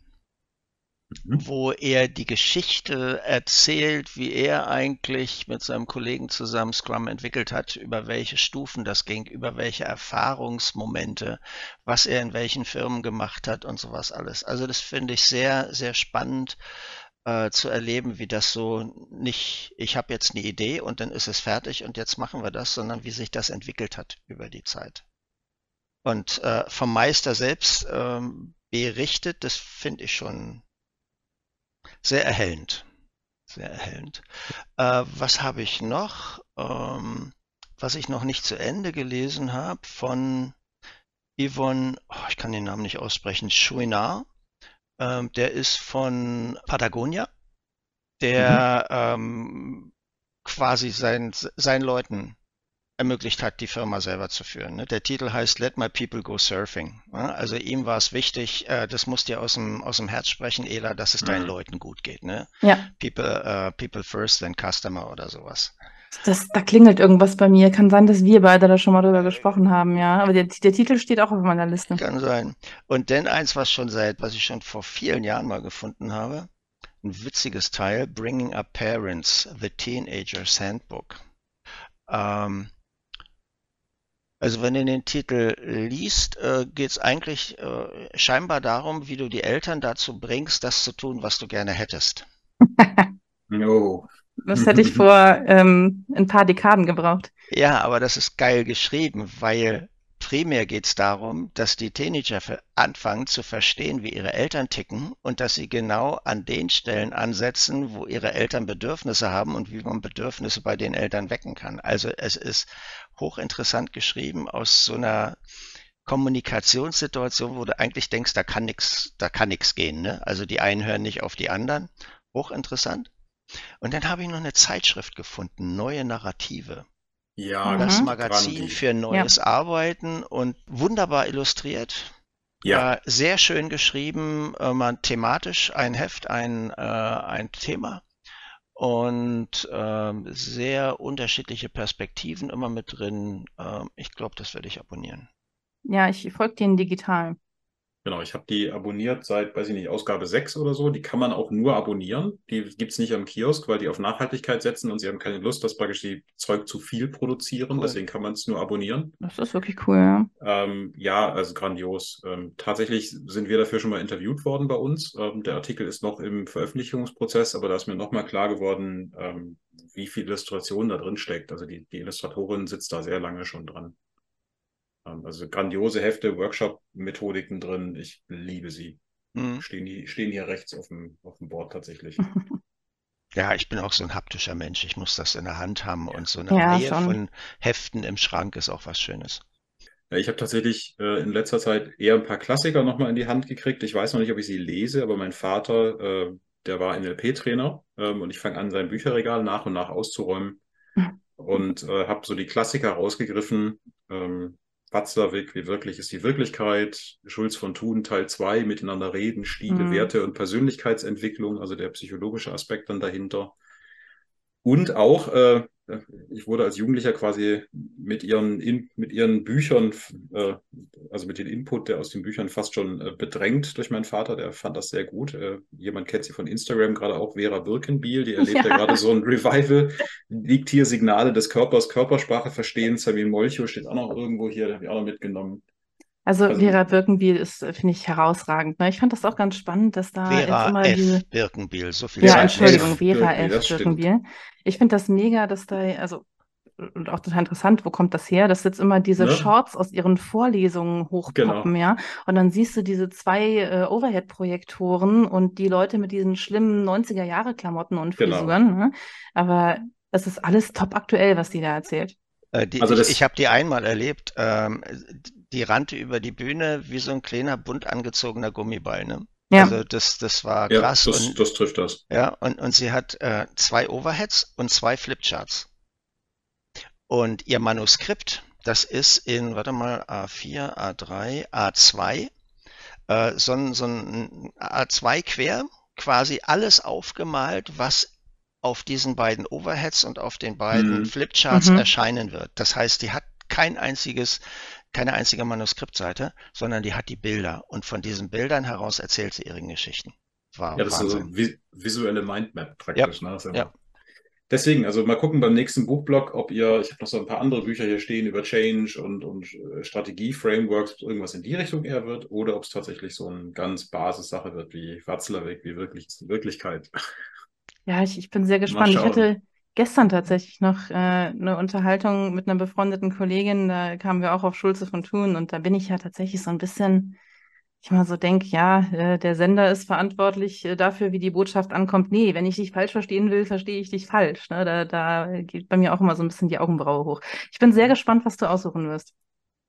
mhm. wo er die Geschichte erzählt, wie er eigentlich mit seinem Kollegen zusammen Scrum entwickelt hat, über welche Stufen das ging, über welche Erfahrungsmomente, was er in welchen Firmen gemacht hat und sowas alles. Also das finde ich sehr, sehr spannend äh, zu erleben, wie das so nicht, ich habe jetzt eine Idee und dann ist es fertig und jetzt machen wir das, sondern wie sich das entwickelt hat über die Zeit. Und äh, vom Meister selbst ähm, berichtet, das finde ich schon sehr erhellend. Sehr erhellend. Äh, was habe ich noch? Ähm, was ich noch nicht zu Ende gelesen habe von Yvonne, oh, ich kann den Namen nicht aussprechen, Chouinard. Ähm, der ist von Patagonia, der mhm. ähm, quasi sein, seinen Leuten ermöglicht hat, die Firma selber zu führen. Ne? Der Titel heißt Let My People Go Surfing. Also ihm war es wichtig, äh, das muss dir aus dem, aus dem Herz sprechen, Ela, dass es deinen mhm. Leuten gut geht. Ne? Ja. People, uh, people first, then customer oder sowas. Das, da klingelt irgendwas bei mir. Kann sein, dass wir beide da schon mal drüber gesprochen haben, ja. Aber der, der Titel steht auch auf meiner Liste. Kann sein. Und dann eins, was schon seit, was ich schon vor vielen Jahren mal gefunden habe. Ein witziges Teil, Bringing Up Parents, The Teenager's Handbook. Ähm, also wenn du den Titel liest, äh, geht es eigentlich äh, scheinbar darum, wie du die Eltern dazu bringst, das zu tun, was du gerne hättest. no. Das hätte ich vor ähm, ein paar Dekaden gebraucht. Ja, aber das ist geil geschrieben, weil primär geht es darum, dass die Teenager anfangen zu verstehen, wie ihre Eltern ticken und dass sie genau an den Stellen ansetzen, wo ihre Eltern Bedürfnisse haben und wie man Bedürfnisse bei den Eltern wecken kann. Also es ist hochinteressant geschrieben aus so einer Kommunikationssituation, wo du eigentlich denkst, da kann nichts, da kann nichts gehen. Ne? Also die einen hören nicht auf die anderen. Hochinteressant. Und dann habe ich noch eine Zeitschrift gefunden, Neue Narrative. Ja, das Magazin Grandi. für neues ja. Arbeiten und wunderbar illustriert. Ja. Äh, sehr schön geschrieben, äh, thematisch ein Heft, ein, äh, ein Thema und ähm, sehr unterschiedliche Perspektiven immer mit drin. Ähm, ich glaube, das werde ich abonnieren. Ja, ich folge denen digital. Genau, ich habe die abonniert seit, weiß ich nicht, Ausgabe 6 oder so. Die kann man auch nur abonnieren. Die gibt es nicht am Kiosk, weil die auf Nachhaltigkeit setzen und sie haben keine Lust, dass praktisch die Zeug zu viel produzieren. Cool. Deswegen kann man es nur abonnieren. Das ist wirklich cool, ja. Ähm, ja, also grandios. Ähm, tatsächlich sind wir dafür schon mal interviewt worden bei uns. Ähm, der Artikel ist noch im Veröffentlichungsprozess, aber da ist mir nochmal klar geworden, ähm, wie viel Illustration da drin steckt. Also die, die Illustratorin sitzt da sehr lange schon dran. Ähm, also grandiose Hefte, Workshop-Methodiken drin. Ich liebe sie. Mhm. Stehen, die, stehen hier rechts auf dem, auf dem Board tatsächlich. Ja, ich bin auch so ein haptischer Mensch. Ich muss das in der Hand haben und so eine ja, Reihe schon. von Heften im Schrank ist auch was Schönes. Ja, ich habe tatsächlich äh, in letzter Zeit eher ein paar Klassiker nochmal in die Hand gekriegt. Ich weiß noch nicht, ob ich sie lese, aber mein Vater, äh, der war NLP-Trainer ähm, und ich fange an, sein Bücherregal nach und nach auszuräumen mhm. und äh, habe so die Klassiker rausgegriffen. Ähm, Watzlawick, wie wirklich ist die Wirklichkeit, Schulz von Thun, Teil 2, miteinander reden, Stile, mhm. Werte und Persönlichkeitsentwicklung, also der psychologische Aspekt dann dahinter. Und auch äh, ich wurde als Jugendlicher quasi mit ihren, in, mit ihren Büchern, äh, also mit dem Input, der aus den Büchern fast schon äh, bedrängt durch meinen Vater, der fand das sehr gut. Äh, jemand kennt sie von Instagram, gerade auch Vera Birkenbiel, die erlebt ja, ja gerade so ein Revival. Liegt hier Signale des Körpers, Körpersprache verstehen. Sabine Molcho steht auch noch irgendwo hier, habe ich auch noch mitgenommen. Also, also Vera Birkenbiel ist, äh, finde ich, herausragend. Ne? Ich fand das auch ganz spannend, dass da Vera jetzt immer F. diese... Birkenbiel, so viel Ja, Zeit. Entschuldigung, Vera F. Birkenbiel. Ich finde das mega, dass da, also und auch total interessant, wo kommt das her? Dass jetzt immer diese ne? Shorts aus ihren Vorlesungen hochpoppen, genau. ja. Und dann siehst du diese zwei äh, Overhead-Projektoren und die Leute mit diesen schlimmen 90er-Jahre-Klamotten und genau. Frisuren. Genau. Ne? Aber es ist alles top aktuell, was die da erzählt. Äh, die, also ich, ich habe die einmal erlebt. Ähm, die rannte über die Bühne wie so ein kleiner bunt angezogener Gummiball. Ne? Ja. Also das, das war krass. Ja, das, und, das trifft das. Ja, und, und sie hat äh, zwei Overheads und zwei Flipcharts. Und ihr Manuskript, das ist in, warte mal, A4, A3, A2, äh, so, so ein A2 quer, quasi alles aufgemalt, was auf diesen beiden Overheads und auf den beiden mhm. Flipcharts mhm. erscheinen wird. Das heißt, die hat kein einziges, keine einzige Manuskriptseite, sondern die hat die Bilder. Und von diesen Bildern heraus erzählt sie ihre Geschichten. War ja, das Wahnsinn. ist so eine visuelle Mindmap praktisch. Ja. Ne? Ja. Deswegen, also mal gucken beim nächsten Buchblock, ob ihr, ich habe noch so ein paar andere Bücher hier stehen über Change und, und äh, Strategie-Frameworks, irgendwas in die Richtung eher wird, oder ob es tatsächlich so eine ganz Basissache wird wie Watzlawick, wie wirklich Wirklichkeit. Ja, ich, ich bin sehr gespannt. Ich hatte gestern tatsächlich noch äh, eine Unterhaltung mit einer befreundeten Kollegin, da kamen wir auch auf Schulze von Thun und da bin ich ja tatsächlich so ein bisschen ich mal so denke, ja, äh, der Sender ist verantwortlich äh, dafür, wie die Botschaft ankommt. Nee, wenn ich dich falsch verstehen will, verstehe ich dich falsch. Ne? Da, da geht bei mir auch immer so ein bisschen die Augenbraue hoch. Ich bin sehr gespannt, was du aussuchen wirst.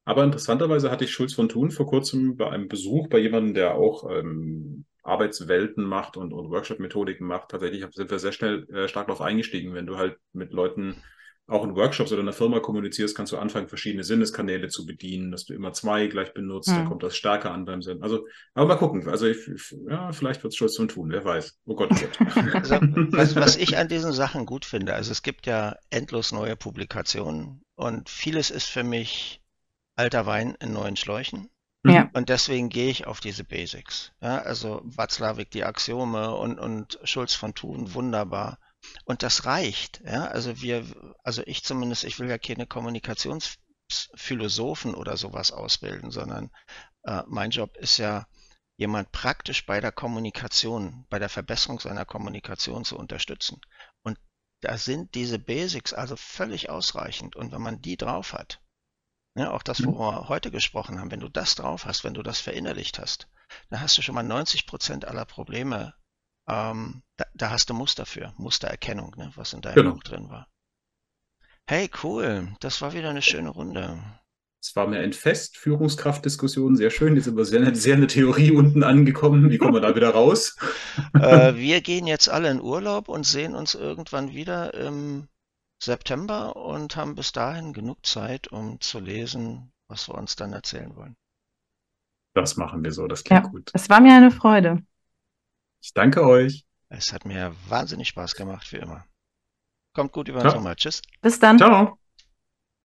Aber interessanterweise hatte ich Schulz von Thun vor kurzem bei einem Besuch bei jemandem, der auch ähm, Arbeitswelten macht und, und Workshop-Methodiken macht. Tatsächlich sind wir sehr schnell äh, stark darauf eingestiegen, wenn du halt mit Leuten auch in Workshops oder in einer Firma kommunizierst, kannst du anfangen, verschiedene Sinneskanäle zu bedienen, dass du immer zwei gleich benutzt, mhm. dann kommt das stärker an beim Sinn. Also, aber mal gucken. Also, ich, ja, vielleicht wird es schon zum Tun, wer weiß. Oh Gott, oh Gott. Also, was, was ich an diesen Sachen gut finde, also es gibt ja endlos neue Publikationen und vieles ist für mich alter Wein in neuen Schläuchen. Ja. Und deswegen gehe ich auf diese Basics. Ja, also Watzlawick, die Axiome und, und Schulz von Thun, wunderbar. Und das reicht. Ja? Also wir, also ich zumindest, ich will ja keine Kommunikationsphilosophen oder sowas ausbilden, sondern äh, mein Job ist ja, jemand praktisch bei der Kommunikation, bei der Verbesserung seiner Kommunikation zu unterstützen. Und da sind diese Basics also völlig ausreichend. Und wenn man die drauf hat, ja, auch das, worüber wir heute gesprochen haben, wenn du das drauf hast, wenn du das verinnerlicht hast, dann hast du schon mal 90 Prozent aller Probleme ähm, da, da, hast du Muster für, Mustererkennung, ne, was in deinem genau. Buch drin war. Hey, cool, das war wieder eine schöne Runde. Es war mir ein Fest, Führungskraftdiskussion, sehr schön. Jetzt sind wir sehr, sehr eine Theorie unten angekommen. Wie kommen wir da wieder raus? äh, wir gehen jetzt alle in Urlaub und sehen uns irgendwann wieder im September und haben bis dahin genug Zeit, um zu lesen, was wir uns dann erzählen wollen. Das machen wir so, das klingt ja, gut. Es war mir eine Freude. Ich danke euch. Es hat mir wahnsinnig Spaß gemacht, wie immer. Kommt gut über den Sommer. Tschüss. Bis dann. Ciao.